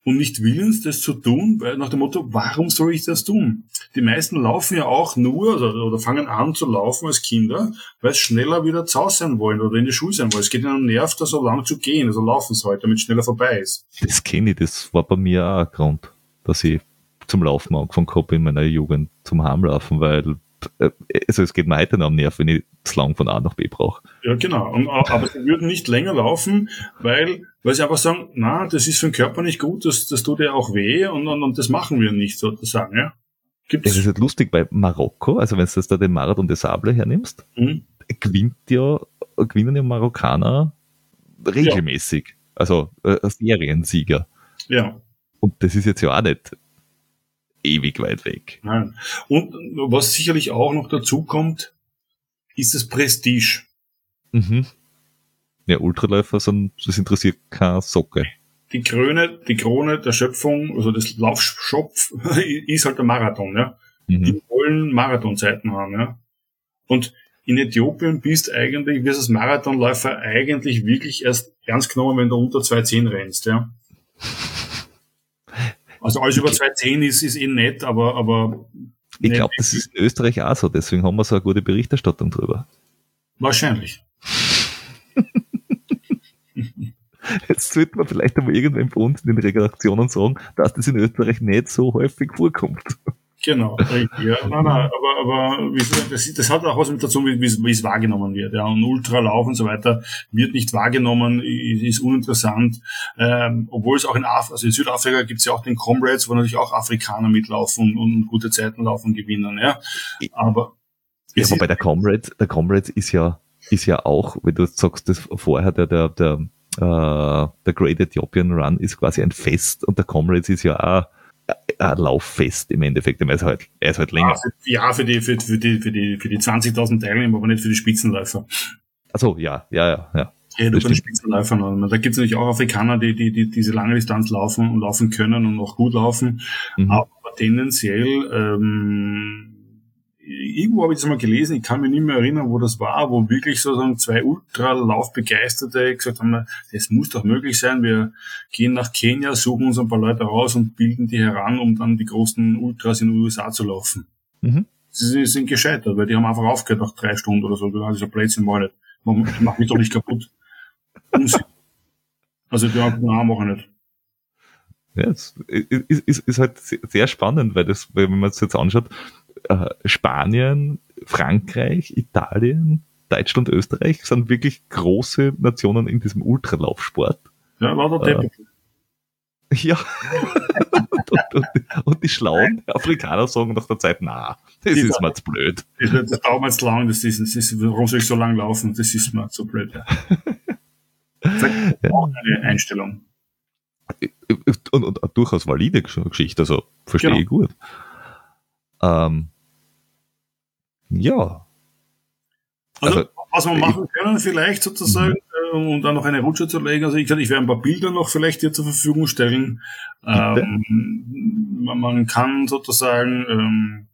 und nicht willens, das zu tun, weil nach dem Motto, warum soll ich das tun? Die meisten laufen ja auch nur oder, oder fangen an zu laufen als Kinder, weil sie schneller wieder zu Hause sein wollen oder in der Schule sein wollen. Es geht ihnen nervt, da so lang zu gehen, also laufen sie halt, damit es schneller vorbei ist. Das kenne ich, das war bei mir auch ein Grund, dass ich zum Laufen angefangen habe in meiner Jugend, zum Heimlaufen, weil also es geht mir heute noch am Nerv, wenn ich das lang von A nach B brauche. Ja, genau. Und, aber sie würden nicht länger laufen, weil, weil sie einfach sagen, na, das ist für den Körper nicht gut, das, das tut ja auch weh und, und, und das machen wir nicht sozusagen, ja. Gibt's? Das ist halt lustig bei Marokko, also wenn du das da den Marathon des Sable hernimmst, mhm. gewinnt ja, gewinnen ja Marokkaner regelmäßig. Ja. Also äh, Seriensieger. Ja. Und das ist jetzt ja auch nicht ewig weit weg. Nein. Und was sicherlich auch noch dazu kommt, ist das Prestige. Mhm. Ja, Ultraläufer sind, das interessiert keine Socke. Die Krone, die Krone der Schöpfung, also das Laufschopf, ist halt der Marathon, ja. Mhm. Die wollen Marathonzeiten haben, ja. Und in Äthiopien bist eigentlich, wirst als Marathonläufer eigentlich wirklich erst ernst genommen, wenn du unter 2,10 rennst, ja. Also alles über 2,10 ist, ist eh nett, aber, aber. Ich glaube, das ist in Österreich auch so, deswegen haben wir so eine gute Berichterstattung drüber. Wahrscheinlich. Jetzt sollte man vielleicht einmal irgendwann bei uns in den Redaktionen sagen, dass das in Österreich nicht so häufig vorkommt. Genau, ja, nein, nein, aber, aber das, das hat auch was mit dazu, wie, es wahrgenommen wird. Ja. Und Ultralauf und so weiter wird nicht wahrgenommen, ist uninteressant. Ähm, obwohl es auch in, Af also in Südafrika gibt es ja auch den Comrades, wo natürlich auch Afrikaner mitlaufen und, und gute Zeiten laufen gewinnen. Ja. Aber ja, aber bei der Comrades, der Comrades ist ja, ist ja auch, wenn du sagst, das vorher der, der, der, äh, der Great Ethiopian Run ist quasi ein Fest und der Comrades ist ja auch ein Lauffest im Endeffekt. Er ist halt, er ist halt länger. Ja, für die, für, für die, für die, für die 20.000 Teilnehmer, aber nicht für die Spitzenläufer. Also ja, ja, ja, ja. Ja, du bei den Spitzenläufern. Da gibt es natürlich auch Afrikaner, die, die, die diese lange Distanz laufen und laufen können und auch gut laufen. Mhm. Aber tendenziell ähm, irgendwo habe ich das mal gelesen, ich kann mich nicht mehr erinnern, wo das war, wo wirklich sozusagen zwei Ultralaufbegeisterte gesagt haben, das muss doch möglich sein, wir gehen nach Kenia, suchen uns ein paar Leute raus und bilden die heran, um dann die großen Ultras in den USA zu laufen. Mhm. Sie sind gescheitert, weil die haben einfach aufgehört nach drei Stunden oder so, also Plätzchen war nicht, man macht mich doch nicht kaputt. also die haben machen nicht. Ja, es ist, ist, ist halt sehr spannend, weil das, wenn man es jetzt anschaut, äh, Spanien, Frankreich, Italien, Deutschland, Österreich sind wirklich große Nationen in diesem Ultralaufsport. Ja, war der Teppich. Äh, ja. und, und, und, die schlauen Afrikaner sagen nach der Zeit, na, das die ist mir zu blöd. Das, das dauert mir zu lang, das ist, das ist, warum soll ich so lang laufen? Das ist mir zu blöd. Ja. auch eine Einstellung. Und, und, und durchaus valide Geschichte, also verstehe genau. ich gut. Ähm, ja. Also, also, was wir machen können, vielleicht sozusagen, mhm. äh, um dann noch eine Rutsche zu legen, also ich, ich werde ein paar Bilder noch vielleicht hier zur Verfügung stellen. Ähm, man kann sozusagen ähm,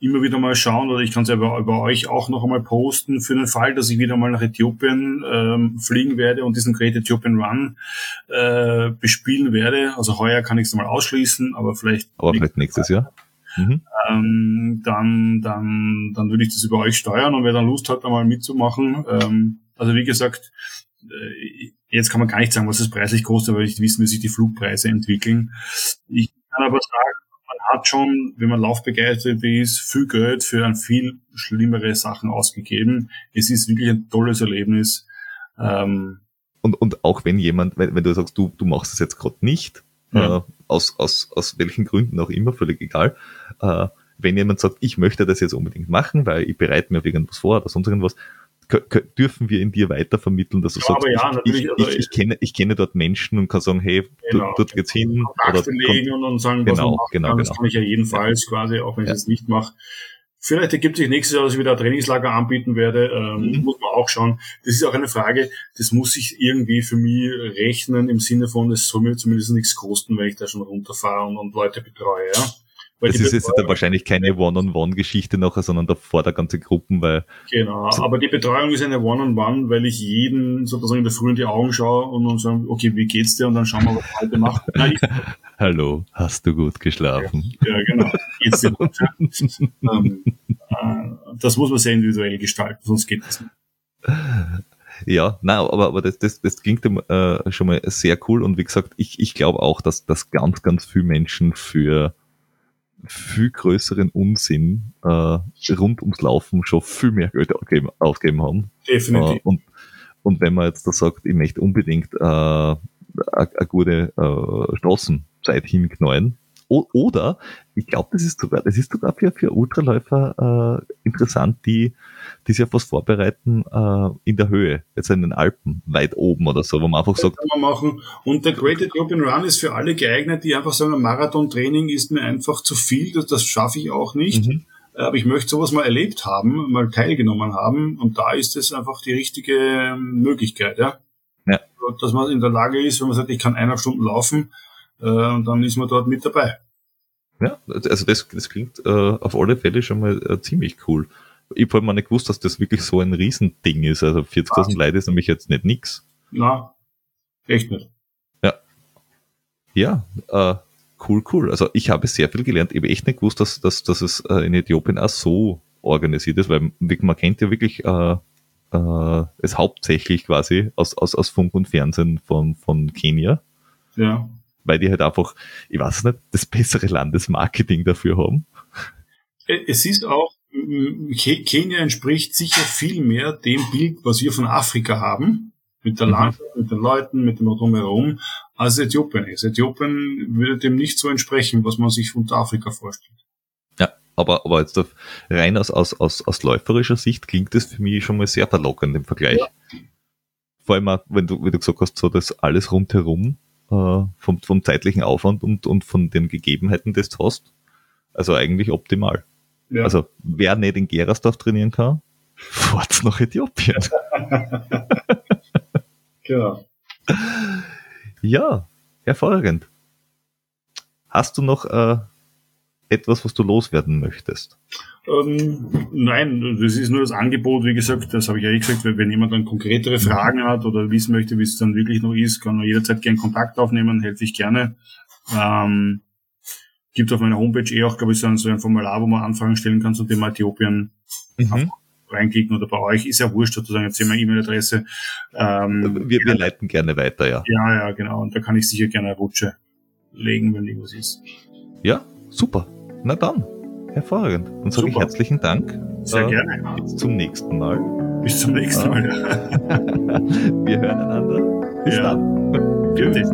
immer wieder mal schauen, oder ich kann es ja über, über euch auch noch einmal posten, für den Fall, dass ich wieder mal nach Äthiopien ähm, fliegen werde und diesen Great Ethiopian Run äh, bespielen werde. Also heuer kann ich es mal ausschließen, aber vielleicht. Aber vielleicht nächstes Jahr. Mhm. Ähm, dann, dann, dann würde ich das über euch steuern und wer dann Lust hat, einmal mitzumachen. Ähm, also wie gesagt, äh, jetzt kann man gar nicht sagen, was es preislich kostet, weil ich wissen, wie sich die Flugpreise entwickeln. Ich kann aber sagen, man hat schon, wenn man laufbegeistert ist, viel Geld für ein viel schlimmere Sachen ausgegeben. Es ist wirklich ein tolles Erlebnis. Ähm, und, und auch wenn jemand, wenn, wenn du sagst, du, du machst es jetzt gerade nicht, ja. äh, aus, aus, aus welchen Gründen auch immer, völlig egal. Äh, wenn jemand sagt, ich möchte das jetzt unbedingt machen, weil ich bereite mir auf irgendwas vor oder sonst irgendwas, dürfen wir in dir weitervermitteln, dass du ja, sagst, ja, ich, ich, also ich, ich, kenne, ich kenne dort Menschen und kann sagen, hey, genau. dort geht's hin. Oder legen und dann sagen, genau, was genau, kann. genau. Das kann ich ja jedenfalls quasi, auch wenn ich es nicht mache. Vielleicht ergibt sich nächstes Jahr, dass ich wieder ein Trainingslager anbieten werde. Ähm, mhm. Muss man auch schauen. Das ist auch eine Frage, das muss sich irgendwie für mich rechnen im Sinne von, es soll mir zumindest nichts kosten, wenn ich da schon runterfahre und, und Leute betreue. Ja? Weil das ist jetzt dann wahrscheinlich keine One-on-One-Geschichte nachher, sondern davor der ganze Gruppen, weil. Genau, aber die Betreuung ist eine One-on-One, weil ich jeden sozusagen in der Früh in die Augen schaue und dann sagen, okay, wie geht's dir? Und dann schauen wir, was heute macht. Na, Hallo, hast du gut geschlafen? Ja, ja genau. Geht's dir gut? ähm, äh, das muss man sehr individuell gestalten, sonst geht das nicht. Ja, nein, aber, aber das, das, das klingt äh, schon mal sehr cool und wie gesagt, ich, ich glaube auch, dass, dass ganz, ganz viele Menschen für viel größeren Unsinn äh, rund ums Laufen schon viel mehr Geld ausgeben, ausgeben haben. Definitiv. Äh, und, und wenn man jetzt da sagt, ich möchte unbedingt äh, eine gute äh, Straßenzeit hinknallen, oder ich glaube, das ist sogar, das ist sogar für, für Ultraläufer äh, interessant, die, die sich auf was vorbereiten äh, in der Höhe, jetzt in den Alpen, weit oben oder so, wo man einfach Das sagt, kann man machen. Und der Great Ethiopian Run ist für alle geeignet, die einfach sagen, Marathontraining ist mir einfach zu viel, das, das schaffe ich auch nicht. Mhm. Aber ich möchte sowas mal erlebt haben, mal teilgenommen haben. Und da ist es einfach die richtige Möglichkeit, ja. Ja. Dass man in der Lage ist, wenn man sagt, ich kann eineinhalb Stunden laufen, äh, und dann ist man dort mit dabei. Ja, also das, das klingt äh, auf alle Fälle schon mal äh, ziemlich cool. Ich habe mal nicht gewusst, dass das wirklich so ein Riesending ist. Also 40.000 Leute ist nämlich jetzt nicht nix. Na, echt nicht. Ja, äh, cool, cool. Also ich habe sehr viel gelernt. Ich habe echt nicht gewusst, dass, dass, dass es äh, in Äthiopien auch so organisiert ist, weil man kennt ja wirklich äh, äh, es hauptsächlich quasi aus, aus, aus Funk und Fernsehen von, von Kenia, Ja. Weil die halt einfach, ich weiß nicht, das bessere Landesmarketing dafür haben. Äh, Es ist auch, Ke- Kenia entspricht sicher viel mehr dem Bild, was wir von Afrika haben, mit der Mhm. Landschaft, mit den Leuten, mit dem Drumherum, als Äthiopien ist. Äthiopien würde dem nicht so entsprechen, was man sich unter Afrika vorstellt. Ja, aber, aber jetzt auf, rein aus, aus, aus, aus läuferischer Sicht klingt das für mich schon mal sehr verlockend im Vergleich. Vor allem, auch, wenn du, wie du gesagt hast, so das alles rundherum äh, vom, vom zeitlichen Aufwand und, und von den Gegebenheiten, das du hast. Also eigentlich optimal. Ja. Also wer nicht in Gerasdorf trainieren kann, fahrt's nach Äthiopien. genau. ja, hervorragend. Hast du noch äh, etwas, was du loswerden möchtest? Ähm, nein, das ist nur das Angebot, wie gesagt, das habe ich ja eh gesagt, wenn jemand dann konkretere Fragen hat oder wissen möchte, wie es dann wirklich noch ist, kann er jederzeit gerne Kontakt aufnehmen, helfe ich gerne. Ähm, gibt auf meiner Homepage eh auch, glaube ich, so ein, so ein Formular, wo man Anfragen stellen kann zum Thema Äthiopien Mhm. reinklicken oder bei euch, ist ja wurscht sozusagen, jetzt sehen wir E-Mail-Adresse. Ähm, Wir, wir leiten gerne weiter, ja. ja, ja, genau, und da kann ich sicher gerne eine Rutsche legen, wenn irgendwas ist. Ja, super. Na dann, hervorragend. Dann sage ich herzlichen Dank. Sehr Äh, gerne. Bis zum nächsten Mal. Bis zum nächsten Mal. Wir hören einander. Bis Ja. dann. Tschüss.